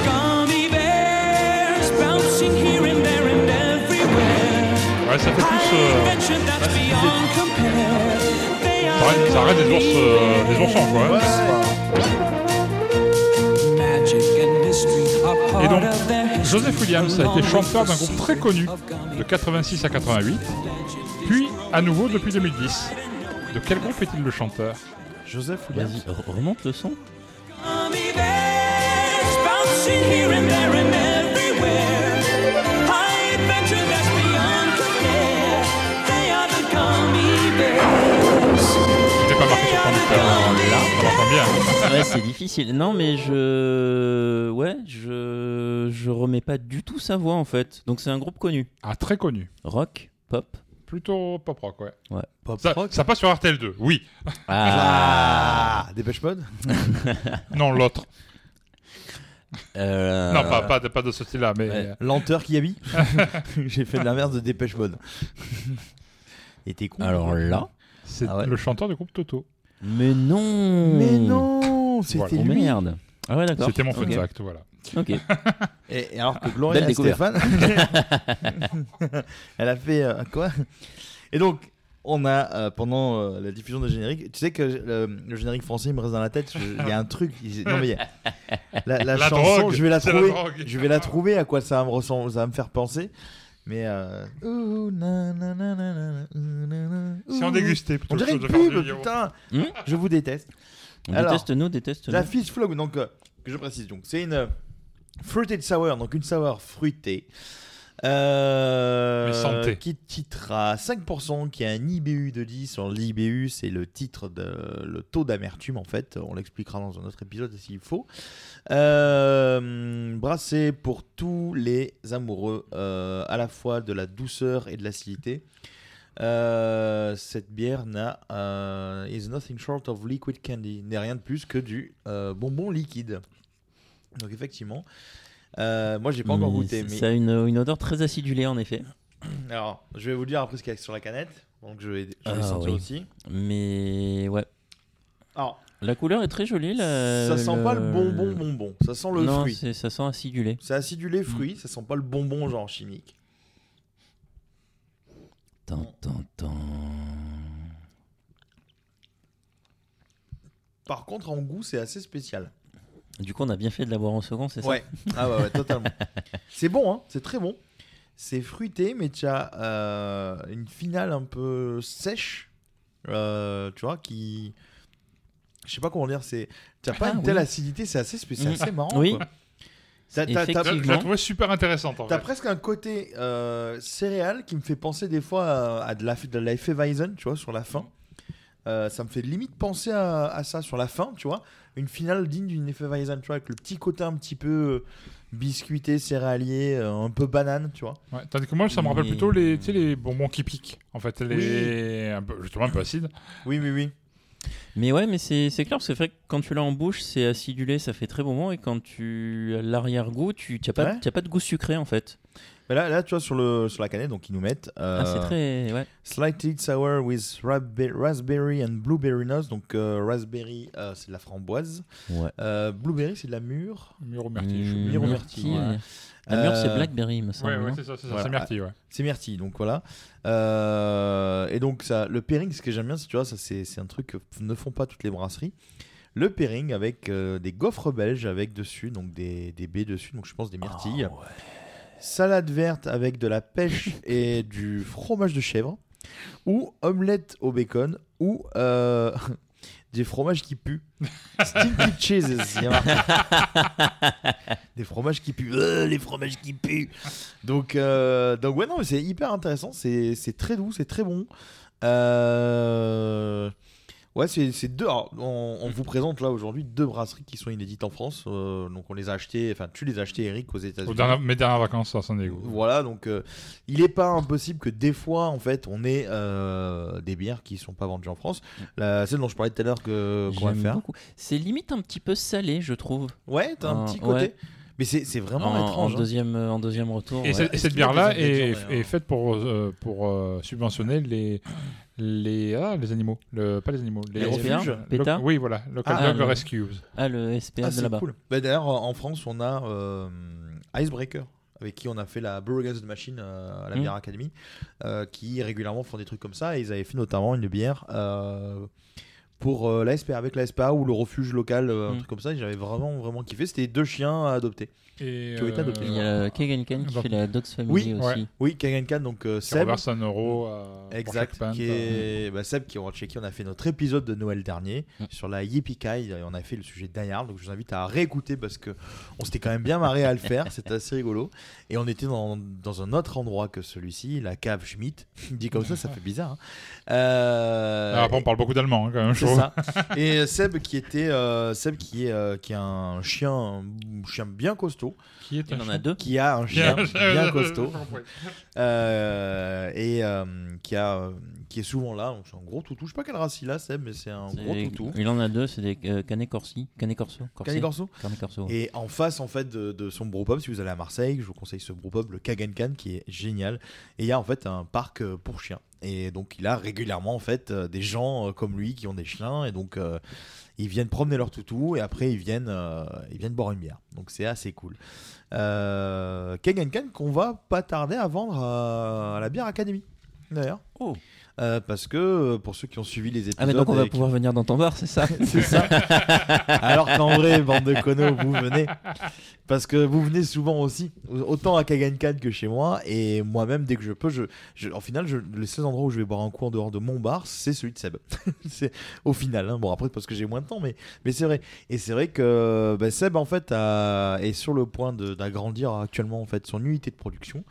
[SPEAKER 10] Gummy bears bouncing here and there and everywhere.
[SPEAKER 6] Ouais, ça fait plus. euh,
[SPEAKER 10] Adventure that's beyond compare. They
[SPEAKER 6] ça arrête- ça arrête des ours, euh, des oursons, quoi. hein.
[SPEAKER 10] Magic and mystery are part
[SPEAKER 6] Et donc,
[SPEAKER 10] of their history.
[SPEAKER 6] Joseph Williams a été chanteur d'un groupe très connu de 86 à 88, puis à nouveau depuis 2010. De quel groupe est-il le chanteur?
[SPEAKER 4] Joseph Williams.
[SPEAKER 5] Vas-y, remonte le son.
[SPEAKER 6] Il n'est pas marqué sur conducteur. Bien.
[SPEAKER 5] Ouais, c'est difficile. Non, mais je. Ouais, je. Je remets pas du tout sa voix en fait. Donc c'est un groupe connu.
[SPEAKER 6] Ah, très connu.
[SPEAKER 5] Rock, pop.
[SPEAKER 6] Plutôt pop rock, ouais.
[SPEAKER 5] Ouais.
[SPEAKER 4] Pop
[SPEAKER 6] Ça,
[SPEAKER 4] rock.
[SPEAKER 6] ça passe sur RTL2, oui.
[SPEAKER 4] Ah, Dépêche Mode
[SPEAKER 6] Non, l'autre.
[SPEAKER 5] Euh,
[SPEAKER 6] Non, pas, pas, de, pas de ce style-là, mais.
[SPEAKER 5] Ouais.
[SPEAKER 6] euh,
[SPEAKER 4] Lenteur qui habille. J'ai fait de l'inverse de Dépêche Mode. Et t'es con.
[SPEAKER 5] Alors là.
[SPEAKER 6] C'est
[SPEAKER 4] Ah ouais.
[SPEAKER 6] le chanteur du groupe Toto.
[SPEAKER 5] Mais non
[SPEAKER 4] Mais non, c'était
[SPEAKER 6] Voilà.
[SPEAKER 5] Oh
[SPEAKER 4] lui.
[SPEAKER 5] merde. Ah ouais, d'accord.
[SPEAKER 6] C'était mon fun
[SPEAKER 5] Ok.
[SPEAKER 6] fact, voilà.
[SPEAKER 5] Ok.
[SPEAKER 4] Et, et alors que Gloria
[SPEAKER 5] Belle découverte.
[SPEAKER 4] Stéphane, elle a fait euh, quoi? Et donc, on a euh, pendant euh, la diffusion des génériques, tu sais que euh, le générique français il me reste dans la tête. Il y a un truc. il- Non mais il y a- la, la
[SPEAKER 6] La
[SPEAKER 4] chanson,
[SPEAKER 6] drogue,
[SPEAKER 4] je vais la trouver. Je vais la trouver. À quoi ça va me ressemble, ça va me faire penser. Mais euh,
[SPEAKER 6] si on dégustait.
[SPEAKER 4] On dirait une pub, putain.
[SPEAKER 5] Hmm
[SPEAKER 4] je vous déteste. Alors,
[SPEAKER 5] déteste nous, déteste nous.
[SPEAKER 4] La fiche flog, donc euh, que je précise, donc c'est une euh, fruited sour, donc une sour fruitée euh, qui titre à 5%, qui a un IBU de 10. Alors, l'IBU, c'est le titre de le taux d'amertume, en fait. On l'expliquera dans un autre épisode s'il faut. Euh, brassé pour tous les amoureux, euh, à la fois de la douceur et de l'acidité. Euh, cette bière n'a euh, is nothing short of liquid candy, n'est rien de plus que du euh, bonbon liquide. Donc effectivement, euh, moi j'ai pas encore goûté, mais
[SPEAKER 5] Ça a une, une odeur très acidulée en effet.
[SPEAKER 4] alors je vais vous dire après ce qu'il y a sur la canette, donc je vais, je vais
[SPEAKER 5] Ah,
[SPEAKER 4] sentir
[SPEAKER 5] oui.
[SPEAKER 4] aussi.
[SPEAKER 5] Mais ouais.
[SPEAKER 4] Alors
[SPEAKER 5] La couleur est très jolie. la-
[SPEAKER 4] ça sent pas le bonbon bonbon, ça sent le
[SPEAKER 5] non,
[SPEAKER 4] fruit.
[SPEAKER 5] ça sent acidulé.
[SPEAKER 4] C'est acidulé fruit, ça sent pas le bonbon genre chimique.
[SPEAKER 5] Tan, tan, tan.
[SPEAKER 4] Par contre en goût c'est assez spécial.
[SPEAKER 5] Du coup, on a bien fait de l'avoir en second, c'est ça
[SPEAKER 4] Ouais, ah ouais, ouais, totalement. c'est bon, hein, c'est très bon. C'est fruité, mais tu as euh, une finale un peu sèche, euh, tu vois, qui. Je sais pas comment dire, c'est. Tu pas
[SPEAKER 5] Ah,
[SPEAKER 4] une telle
[SPEAKER 5] oui.
[SPEAKER 4] acidité, c'est assez spécial,
[SPEAKER 5] Mm.
[SPEAKER 4] c'est marrant.
[SPEAKER 5] Oui.
[SPEAKER 4] quoi. T'as- t'as- t'as-
[SPEAKER 6] Je, la trouvais super intéressante en
[SPEAKER 4] T'as
[SPEAKER 6] fait.
[SPEAKER 4] presque un côté euh, céréal qui me fait penser des fois à, à de la, de la Hefeweizen, tu vois, sur la fin. Euh, ça me fait limite penser à, à ça sur la fin, tu vois. Une finale digne d'une vois, avec le petit côté un petit peu euh, biscuité, céréalier, euh, un peu banane, tu vois.
[SPEAKER 6] Ouais, tandis que moi, ça me rappelle
[SPEAKER 5] Mais-
[SPEAKER 6] plutôt les, tu sais, les bonbons qui piquent. En fait, les. Un peu, justement, un peu acides.
[SPEAKER 4] Oui, oui, oui.
[SPEAKER 5] Mais ouais, mais c'est c'est clair, parce que c'est vrai que quand tu l'as en bouche, c'est acidulé, ça fait très bon. Et quand tu as l'arrière-goût, tu n'as pas,
[SPEAKER 4] Ouais.
[SPEAKER 5] t'as pas de goût sucré en fait.
[SPEAKER 4] Mais là, là, tu vois, sur, le, sur la canette, donc ils nous mettent. euh,
[SPEAKER 5] Ah, c'est très. Ouais.
[SPEAKER 4] Slightly sour with raspberry and blueberry nuts. Donc, euh, raspberry, euh, c'est de la framboise.
[SPEAKER 5] Ouais.
[SPEAKER 4] Euh, blueberry, c'est de la mûre.
[SPEAKER 6] Mûre au myrtille,
[SPEAKER 4] Mûre au myrtille. ouais.
[SPEAKER 5] ouais. La mûre, c'est blackberry, il me semble.
[SPEAKER 6] Ouais, ouais,
[SPEAKER 5] non
[SPEAKER 6] c'est ça, c'est ça,
[SPEAKER 4] Voilà.
[SPEAKER 6] c'est myrtille, ouais.
[SPEAKER 4] C'est myrtille, donc voilà. Euh, et donc, ça, le pairing, ce que j'aime bien, c'est tu vois, ça, c'est, c'est un truc que ne font pas toutes les brasseries. Le pairing avec euh, des gaufres belges avec dessus, donc des, des baies dessus, donc je pense des myrtilles. Salade verte avec de la pêche et du fromage de chèvre. Ou omelette au bacon. Ou euh, des fromages qui puent. Stinky cheeses, il y a marqué. Des fromages qui puent. Euh, les fromages qui puent. Donc, euh, donc ouais, non, mais c'est hyper intéressant. C'est c'est très doux, c'est très bon. Euh, Ouais, c'est c'est deux. alors, on, on vous présente là aujourd'hui deux brasseries qui sont inédites en France. Euh, donc on les a achetées. Enfin, tu les as achetées, Eric, aux États-Unis.
[SPEAKER 6] mes dernières vacances à San Diego.
[SPEAKER 4] Voilà, donc euh, il n'est pas impossible que des fois, en fait, on ait euh, des bières qui sont pas vendues en France. La, celle dont je parlais tout à l'heure que qu'on va
[SPEAKER 5] J'aime
[SPEAKER 4] faire.
[SPEAKER 5] beaucoup. C'est limite un petit peu salé, je trouve.
[SPEAKER 4] Ouais, t'as un petit côté.
[SPEAKER 5] ouais.
[SPEAKER 4] Mais c'est c'est vraiment
[SPEAKER 5] en,
[SPEAKER 4] étrange.
[SPEAKER 5] En
[SPEAKER 4] hein.
[SPEAKER 5] deuxième, en deuxième retour.
[SPEAKER 6] Et,
[SPEAKER 5] ouais.
[SPEAKER 6] cette- et bière-là est, est faite pour, euh, pour euh, subventionner les, les, ah, les animaux. Le, pas les animaux. Les,
[SPEAKER 5] Les refuges PETA
[SPEAKER 6] Oui, voilà. Local
[SPEAKER 4] Ah,
[SPEAKER 6] Dog
[SPEAKER 5] le-
[SPEAKER 6] Rescues.
[SPEAKER 5] Ah, le SPA
[SPEAKER 4] Ah,
[SPEAKER 5] de
[SPEAKER 4] c'est
[SPEAKER 5] là-bas.
[SPEAKER 4] cool. Bah, D'ailleurs, en France, on a euh, Icebreaker, avec qui on a fait la Brew Against the Machine euh, à la
[SPEAKER 5] Mm.
[SPEAKER 4] Bière Academy, euh, qui régulièrement font des trucs comme ça. Et ils avaient fait notamment une bière euh, pour euh, la SPA, avec la SPA ou le refuge local, euh, un
[SPEAKER 5] Mm.
[SPEAKER 4] truc comme ça. et J'avais vraiment, vraiment kiffé. C'était deux chiens à adopter.
[SPEAKER 6] Et,
[SPEAKER 4] Qui ont été
[SPEAKER 6] euh,
[SPEAKER 4] adoptés.
[SPEAKER 5] Il y a Kegan Ken qui fait la Dogs Family
[SPEAKER 4] Oui,
[SPEAKER 5] aussi.
[SPEAKER 6] ouais.
[SPEAKER 4] Oui, Kagan donc euh,
[SPEAKER 6] qui
[SPEAKER 4] Seb.
[SPEAKER 6] un euro euh,
[SPEAKER 4] Exact, qui est bah, Seb qui aura checké. On a fait notre épisode de Noël dernier
[SPEAKER 5] Mm.
[SPEAKER 4] sur la Yippee Kai et on a fait le sujet Die Hard. Donc je vous invite à réécouter parce que on s'était quand même bien marré à le faire. C'était assez rigolo. Et on était dans, dans un autre endroit que celui-ci, la cave Schmidt. Dit comme ça, ça fait bizarre. hein. Euh,
[SPEAKER 6] Alors, après, on parle beaucoup d'allemand, hein, quand même, je
[SPEAKER 4] c'est
[SPEAKER 6] trouve.
[SPEAKER 4] ça. Et Seb qui était euh, Seb qui est euh, qui a un chien un chien bien costaud,
[SPEAKER 6] Qui est
[SPEAKER 5] Il
[SPEAKER 6] un
[SPEAKER 5] en a
[SPEAKER 6] chien
[SPEAKER 5] deux.
[SPEAKER 4] qui a un chien bien costaud. Euh, et euh, qui, a, euh, qui est souvent là. Donc c'est un gros toutou. Je sais pas quelle race il a, Seb, mais c'est un gros toutou.
[SPEAKER 5] Il en a deux, c'est des euh, Canet Corsi. Canet Corso. Corsi.
[SPEAKER 4] Canet Corso
[SPEAKER 5] Canet Corso.
[SPEAKER 4] Et en face, en fait, de, de son brewpub, si vous allez à Marseille, je vous conseille ce brewpub, le Kagenkan, qui est génial. Et il y a en fait un parc euh, pour chiens. Et donc, il a régulièrement en fait euh, des gens euh, comme lui qui ont des chiens. Et donc, euh, ils viennent promener leur toutou et après, ils viennent, euh, viennent boire une bière. Donc, c'est assez cool. Euh, Kagenkan qu'on va pas tarder à vendre à, à la Bière Academy, d'ailleurs.
[SPEAKER 5] Oh.
[SPEAKER 4] Euh, parce que euh, pour ceux qui ont suivi les épisodes,
[SPEAKER 5] Ah, mais donc on va pouvoir venir dans ton bar, c'est ça
[SPEAKER 4] c'est ça. Alors qu'en vrai, bande de conneaux, vous venez. Parce que vous venez souvent aussi, autant à Kagankan que chez moi. Et moi-même, dès que je peux, je, je- en final, je, les seuls endroits où je vais boire un coup en dehors de mon bar, c'est celui de Seb. c'est au final. hein. Bon, après, parce que j'ai moins de temps, mais, mais c'est vrai. Et c'est vrai que bah, Seb, en fait, a- est sur le point d'agrandir actuellement en fait, son unité de production.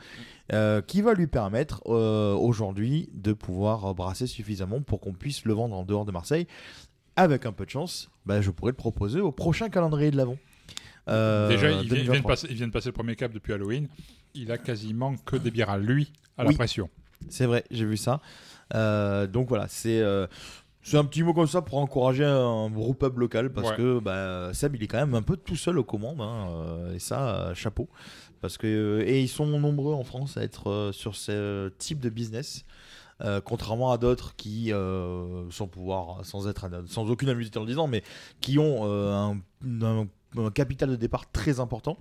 [SPEAKER 4] Euh, qui va lui permettre euh, aujourd'hui de pouvoir brasser suffisamment pour qu'on puisse le vendre en dehors de Marseille avec un peu de chance, bah, je pourrais le proposer au prochain calendrier de l'Avent. Euh,
[SPEAKER 6] Déjà, il vient, il vient de
[SPEAKER 4] 2023.
[SPEAKER 6] passer, il vient de passer le premier cap depuis Halloween. Il a quasiment que des bières à lui, à la
[SPEAKER 4] Oui.
[SPEAKER 6] pression.
[SPEAKER 4] C'est vrai, j'ai vu ça. Euh, donc voilà, c'est euh, un petit mot comme ça pour encourager un groupe pub local parce
[SPEAKER 6] Ouais.
[SPEAKER 4] que bah, Seb il est quand même un peu tout seul aux commandes hein, euh, et ça euh, chapeau parce que euh, et ils sont nombreux en France à être euh, sur ce type de business. euh, contrairement à d'autres qui, sans pouvoir, sans être, sans aucune amusité en disant, mais qui ont un, capital de départ très important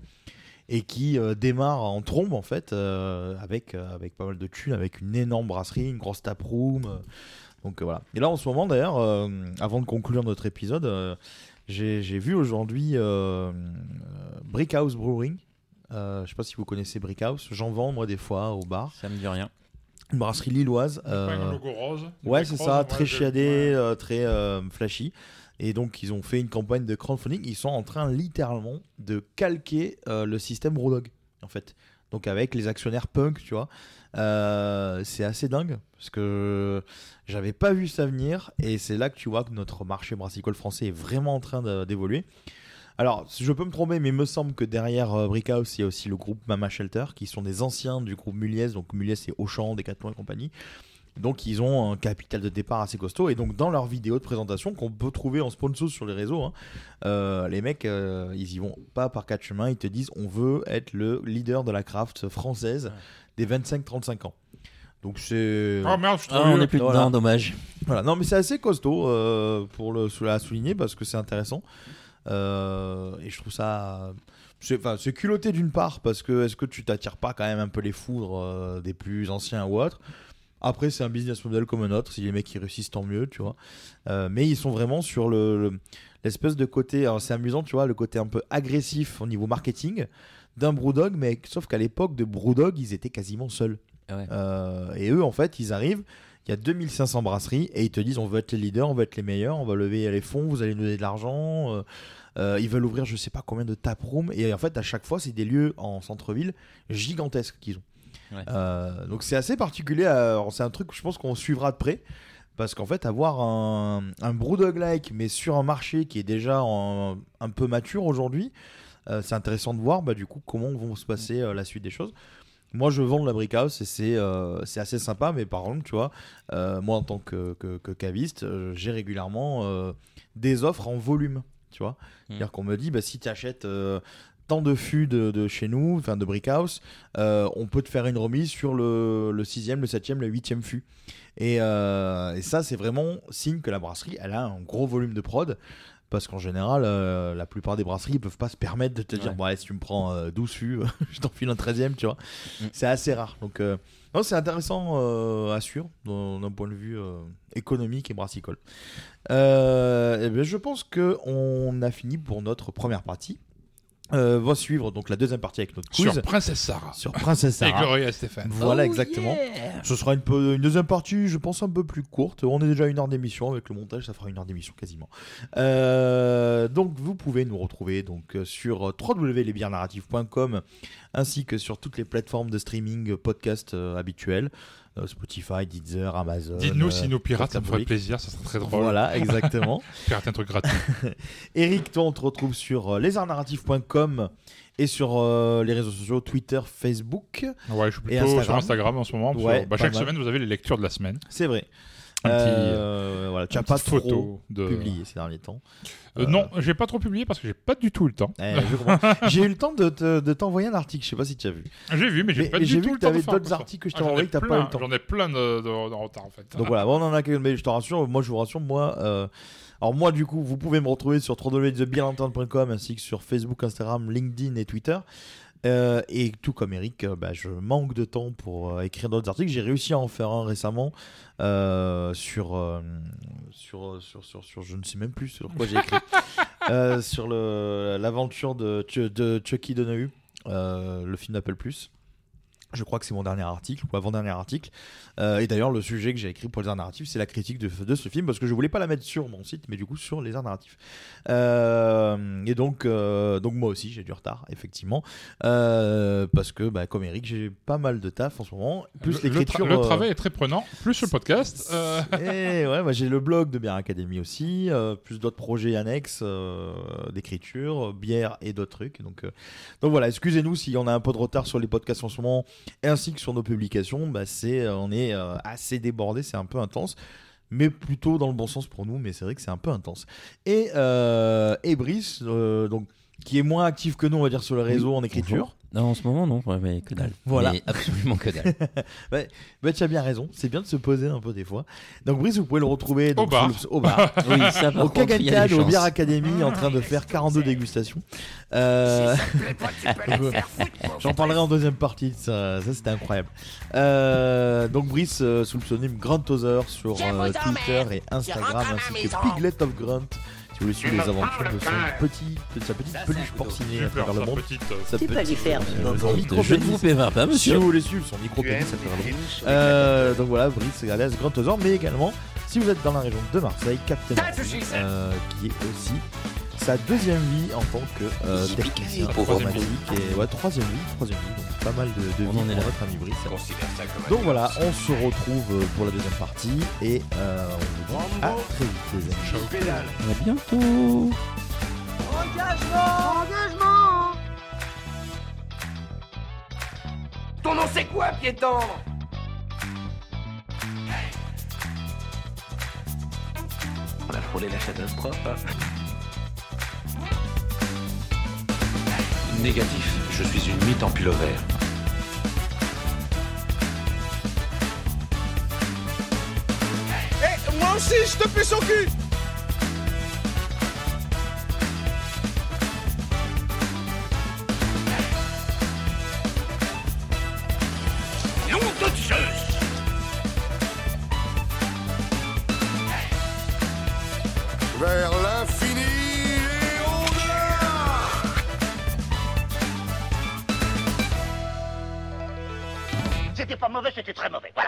[SPEAKER 4] et qui euh, démarre en trombe en fait avec avec pas mal de thunes avec une énorme brasserie une grosse taproom donc voilà et là en ce moment d'ailleurs avant de conclure notre épisode j'ai vu aujourd'hui Brickhouse Brewing euh, je sais pas si vous connaissez Brickhouse j'en vends moi des fois au bar
[SPEAKER 5] Ça me dit rien.
[SPEAKER 4] une brasserie lilloise
[SPEAKER 6] Pas un
[SPEAKER 4] euh,
[SPEAKER 6] logo rose. une
[SPEAKER 4] Ouais, c'est ça, très chiadé,
[SPEAKER 6] ouais.
[SPEAKER 4] euh, très euh, flashy. Et donc, ils ont fait une campagne de crowdfunding. Ils sont en train littéralement de calquer euh, le système Brewdog, en fait. Donc, avec les actionnaires punk, tu vois. Euh, c'est assez dingue parce que j'avais pas vu ça venir. Et c'est là que tu vois que notre marché brassicole français est vraiment en train d'évoluer. Alors, je peux me tromper, mais il me semble que derrière euh, Brickhouse, il y a aussi le groupe Mama Shelter, qui sont des anciens du groupe Muliez. Donc, Muliez, c'est Auchan, Decathlon et compagnie. Donc ils ont un capital de départ assez costaud. Et donc dans leur vidéo de présentation qu'on peut trouver en sponsor sur les réseaux, hein, euh, les mecs, euh, ils y vont pas par quatre chemins. Ils te disent on veut être le leader de la craft française des 25-35 ans. Donc c'est.
[SPEAKER 6] Oh merde, je
[SPEAKER 5] Ah, on
[SPEAKER 6] vieux.
[SPEAKER 5] est plus
[SPEAKER 4] Voilà.
[SPEAKER 5] dedans, dommage.
[SPEAKER 4] Voilà, non mais c'est assez costaud euh, pour le sou- à souligner parce que c'est intéressant Euh, et je trouve ça c'est culotté d'une part parce que est-ce que tu t'attires pas quand même un peu les foudres euh, des plus anciens ou autres? Après c'est un business model comme un autre si les mecs qui réussissent tant mieux tu vois Euh, mais ils sont vraiment sur le le- l'espèce de côté alors c'est amusant tu vois le côté un peu agressif au niveau marketing d'un Brewdog mais sauf qu'à l'époque de Brewdog ils étaient quasiment seuls
[SPEAKER 5] Ouais.
[SPEAKER 4] euh, et eux, en fait, ils arrivent. Il y a 2500 brasseries et ils te disent on veut être les leaders, on veut être les meilleurs, on va lever les fonds, vous allez nous donner de l'argent. euh, euh, ils veulent ouvrir je sais pas combien de taprooms et en fait à chaque fois c'est des lieux en centre-ville gigantesques qu'ils ont.
[SPEAKER 5] Ouais.
[SPEAKER 4] Euh, donc c'est assez particulier. alors, C'est un truc que je pense qu'on suivra de près parce qu'en fait avoir un, un Brewdog-like mais sur un marché qui est déjà en- un peu mature aujourd'hui, euh, c'est intéressant de voir bah, du coup comment vont se passer euh, la suite des choses. Moi, je vends de la brick house et c'est euh, assez sympa, mais par contre, tu vois, euh, moi en tant que, que, que caviste, euh, j'ai régulièrement euh, des offres en volume, tu vois. C'est-à-dire qu'on me dit, bah, si tu achètes euh, tant de fûts de, de chez nous, enfin de brick house, euh, on peut te faire une remise sur le, le sixième, le septième, le huitième fût. Et, euh, et ça, c'est vraiment signe que la brasserie, elle a un gros volume de prod. Parce qu'en général, euh, la plupart des brasseries ne peuvent pas se permettre de te dire
[SPEAKER 5] Ouais.
[SPEAKER 4] allez, si tu me prends euh, 12 fûts, je t'en file un 13 tu vois.
[SPEAKER 5] Mm.
[SPEAKER 4] C'est assez rare. Donc, euh, non, c'est intéressant euh, à suivre d'un point de vue euh, économique et brassicole. Euh, eh bien, je pense qu'on a fini pour notre première partie. Euh, va suivre donc la deuxième partie avec notre quiz
[SPEAKER 6] Sur Princesse Sarah.
[SPEAKER 4] sur Princesse
[SPEAKER 6] Et
[SPEAKER 4] Sarah.
[SPEAKER 6] Gloria Stéphane.
[SPEAKER 4] Voilà,
[SPEAKER 5] Oh
[SPEAKER 4] exactement.
[SPEAKER 5] yeah.
[SPEAKER 4] Ce sera une, peu, une deuxième partie, je pense, un peu plus courte. On est déjà à une heure d'émission. Avec le montage, ça fera une heure d'émission quasiment. Euh, donc, vous pouvez nous retrouver donc, euh, sur www.lesbiernarratifs.com ainsi que sur toutes les plateformes de streaming podcast euh, habituelles. Euh, Spotify, Deezer, Amazon.
[SPEAKER 6] Dites-nous
[SPEAKER 4] euh,
[SPEAKER 6] si nos pirates, ça me ferait plaisir, ça serait très drôle.
[SPEAKER 4] Voilà, exactement.
[SPEAKER 6] Pirater un truc gratuit.
[SPEAKER 4] Eric, toi, on te retrouve sur euh, lesartsnarratifs.com et sur euh, les réseaux sociaux Twitter, Facebook.
[SPEAKER 6] Ouais, je suis plutôt sur
[SPEAKER 4] Instagram.
[SPEAKER 6] En ce moment.
[SPEAKER 4] Ouais,
[SPEAKER 6] bah, chaque
[SPEAKER 4] mal.
[SPEAKER 6] semaine, vous avez les lectures de la semaine.
[SPEAKER 4] C'est vrai.
[SPEAKER 6] Un
[SPEAKER 4] Euh, voilà, tu n'as pas
[SPEAKER 6] photo
[SPEAKER 4] trop
[SPEAKER 6] de-
[SPEAKER 4] publié ces derniers temps.
[SPEAKER 6] Euh, Non, j'ai pas trop publié parce que j'ai pas du tout le temps.
[SPEAKER 4] Eh, j'ai eu le temps de, de t'envoyer un article, je sais pas si tu as vu.
[SPEAKER 6] J'ai vu, mais j'ai pas du
[SPEAKER 4] j'ai
[SPEAKER 6] tout
[SPEAKER 4] vu
[SPEAKER 6] le
[SPEAKER 4] que
[SPEAKER 6] temps de
[SPEAKER 4] t'avais
[SPEAKER 6] faire
[SPEAKER 4] d'autres
[SPEAKER 6] tout ça.
[SPEAKER 4] articles que je
[SPEAKER 6] Ah,
[SPEAKER 4] t'ai
[SPEAKER 6] ai
[SPEAKER 4] envoyés que t'as pas eu le temps.
[SPEAKER 6] J'en ai plein de, retard en fait.
[SPEAKER 4] Donc voilà, bon, on en a que mais je te rassure, moi je vous rassure, moi. euh, alors moi du coup, vous pouvez me retrouver sur www.bienentendre.com ainsi que sur Facebook, Instagram, LinkedIn et Twitter. Euh, et tout comme Eric, euh, bah, je manque de temps pour euh, écrire d'autres articles. J'ai réussi à en faire un récemment sur, sur, sur, sur, sur- je ne sais même plus sur quoi j'ai écrit. Sur l'aventure de, de Chucky Donahue, le film d'Apple Plus. Je crois que c'est mon dernier article, ou avant-dernier article. Euh, et d'ailleurs, le sujet que j'ai écrit pour les arts narratifs, c'est la critique de, de ce film, parce que je voulais pas la mettre sur mon site, mais du coup sur les arts narratifs. Euh, et donc, euh, donc moi aussi, j'ai du retard, effectivement. Parce que, bah, comme Eric, j'ai pas mal de taf en ce moment. Plus
[SPEAKER 6] le,
[SPEAKER 4] l'écriture.
[SPEAKER 6] tra- le travail est très prenant, plus le podcast.
[SPEAKER 4] et ouais, moi, j'ai le blog de Bière Academy aussi, plus d'autres projets annexes d'écriture, bière et d'autres trucs. Donc, donc voilà, excusez-nous si on a un peu de retard sur les podcasts en ce moment, ainsi que sur nos publications. Bah, c'est, euh, on est euh, assez débordé, c'est un peu intense. Mais plutôt dans le bon sens pour nous, mais c'est vrai que c'est un peu intense. Et, euh, et Brice, euh, donc, qui est moins actif que nous, on va dire, sur le réseau en écriture.
[SPEAKER 5] Non, en ce moment, non. Ouais, mais que dalle.
[SPEAKER 4] Voilà.
[SPEAKER 5] Mais absolument que dalle.
[SPEAKER 4] ouais, bah, tu as bien raison, c'est bien de se poser un peu des fois. Donc Brice, vous pouvez le retrouver donc,
[SPEAKER 6] Au bar.
[SPEAKER 4] le- au bar.
[SPEAKER 5] Oui, ça,
[SPEAKER 4] au Kagankan. Bière Academy, en train de faire 42 dégustations. Euh, J'en parlerai en deuxième partie, ça, ça c'était incroyable. Euh, donc Brice, euh, sous le pseudonyme Grunt sur euh, Twitter et Instagram, ainsi que. Piglet of Grunt. Si vous voulez suivre les aventures de son petit, de sa petite peluche porcinée à travers le
[SPEAKER 6] sa
[SPEAKER 4] monde.
[SPEAKER 6] petite, euh,
[SPEAKER 4] Sa petite,
[SPEAKER 11] lui faire,
[SPEAKER 4] euh, micro
[SPEAKER 5] Je ne vous pas,
[SPEAKER 4] si
[SPEAKER 5] monsieur.
[SPEAKER 4] vous voulez suivre son micro pénis à travers le monde. Euh, donc voilà, Brice alias Grand Other, mais également, si vous êtes dans la région de Marseille, Captain euh, qui est aussi sa deuxième vie en tant que euh, technicien informatique et ouais troisième vie, troisième vie, donc pas mal de, de
[SPEAKER 5] on
[SPEAKER 4] vie
[SPEAKER 5] en est pour
[SPEAKER 4] notre ami Brice. Donc voilà, on se retrouve euh, pour la deuxième partie et euh, on vous dit à très vite les amis.
[SPEAKER 5] À bientôt. Engagement, engagement.
[SPEAKER 12] Ton nom c'est quoi, piéton?
[SPEAKER 1] On a frôlé la catastrophe. Hein Négatif, je suis une mythe en pullover.
[SPEAKER 12] Eh, moi aussi, je te fais son cul
[SPEAKER 13] C'était pas mauvais, c'était très mauvais. Voilà, exactement. Alors reprenons.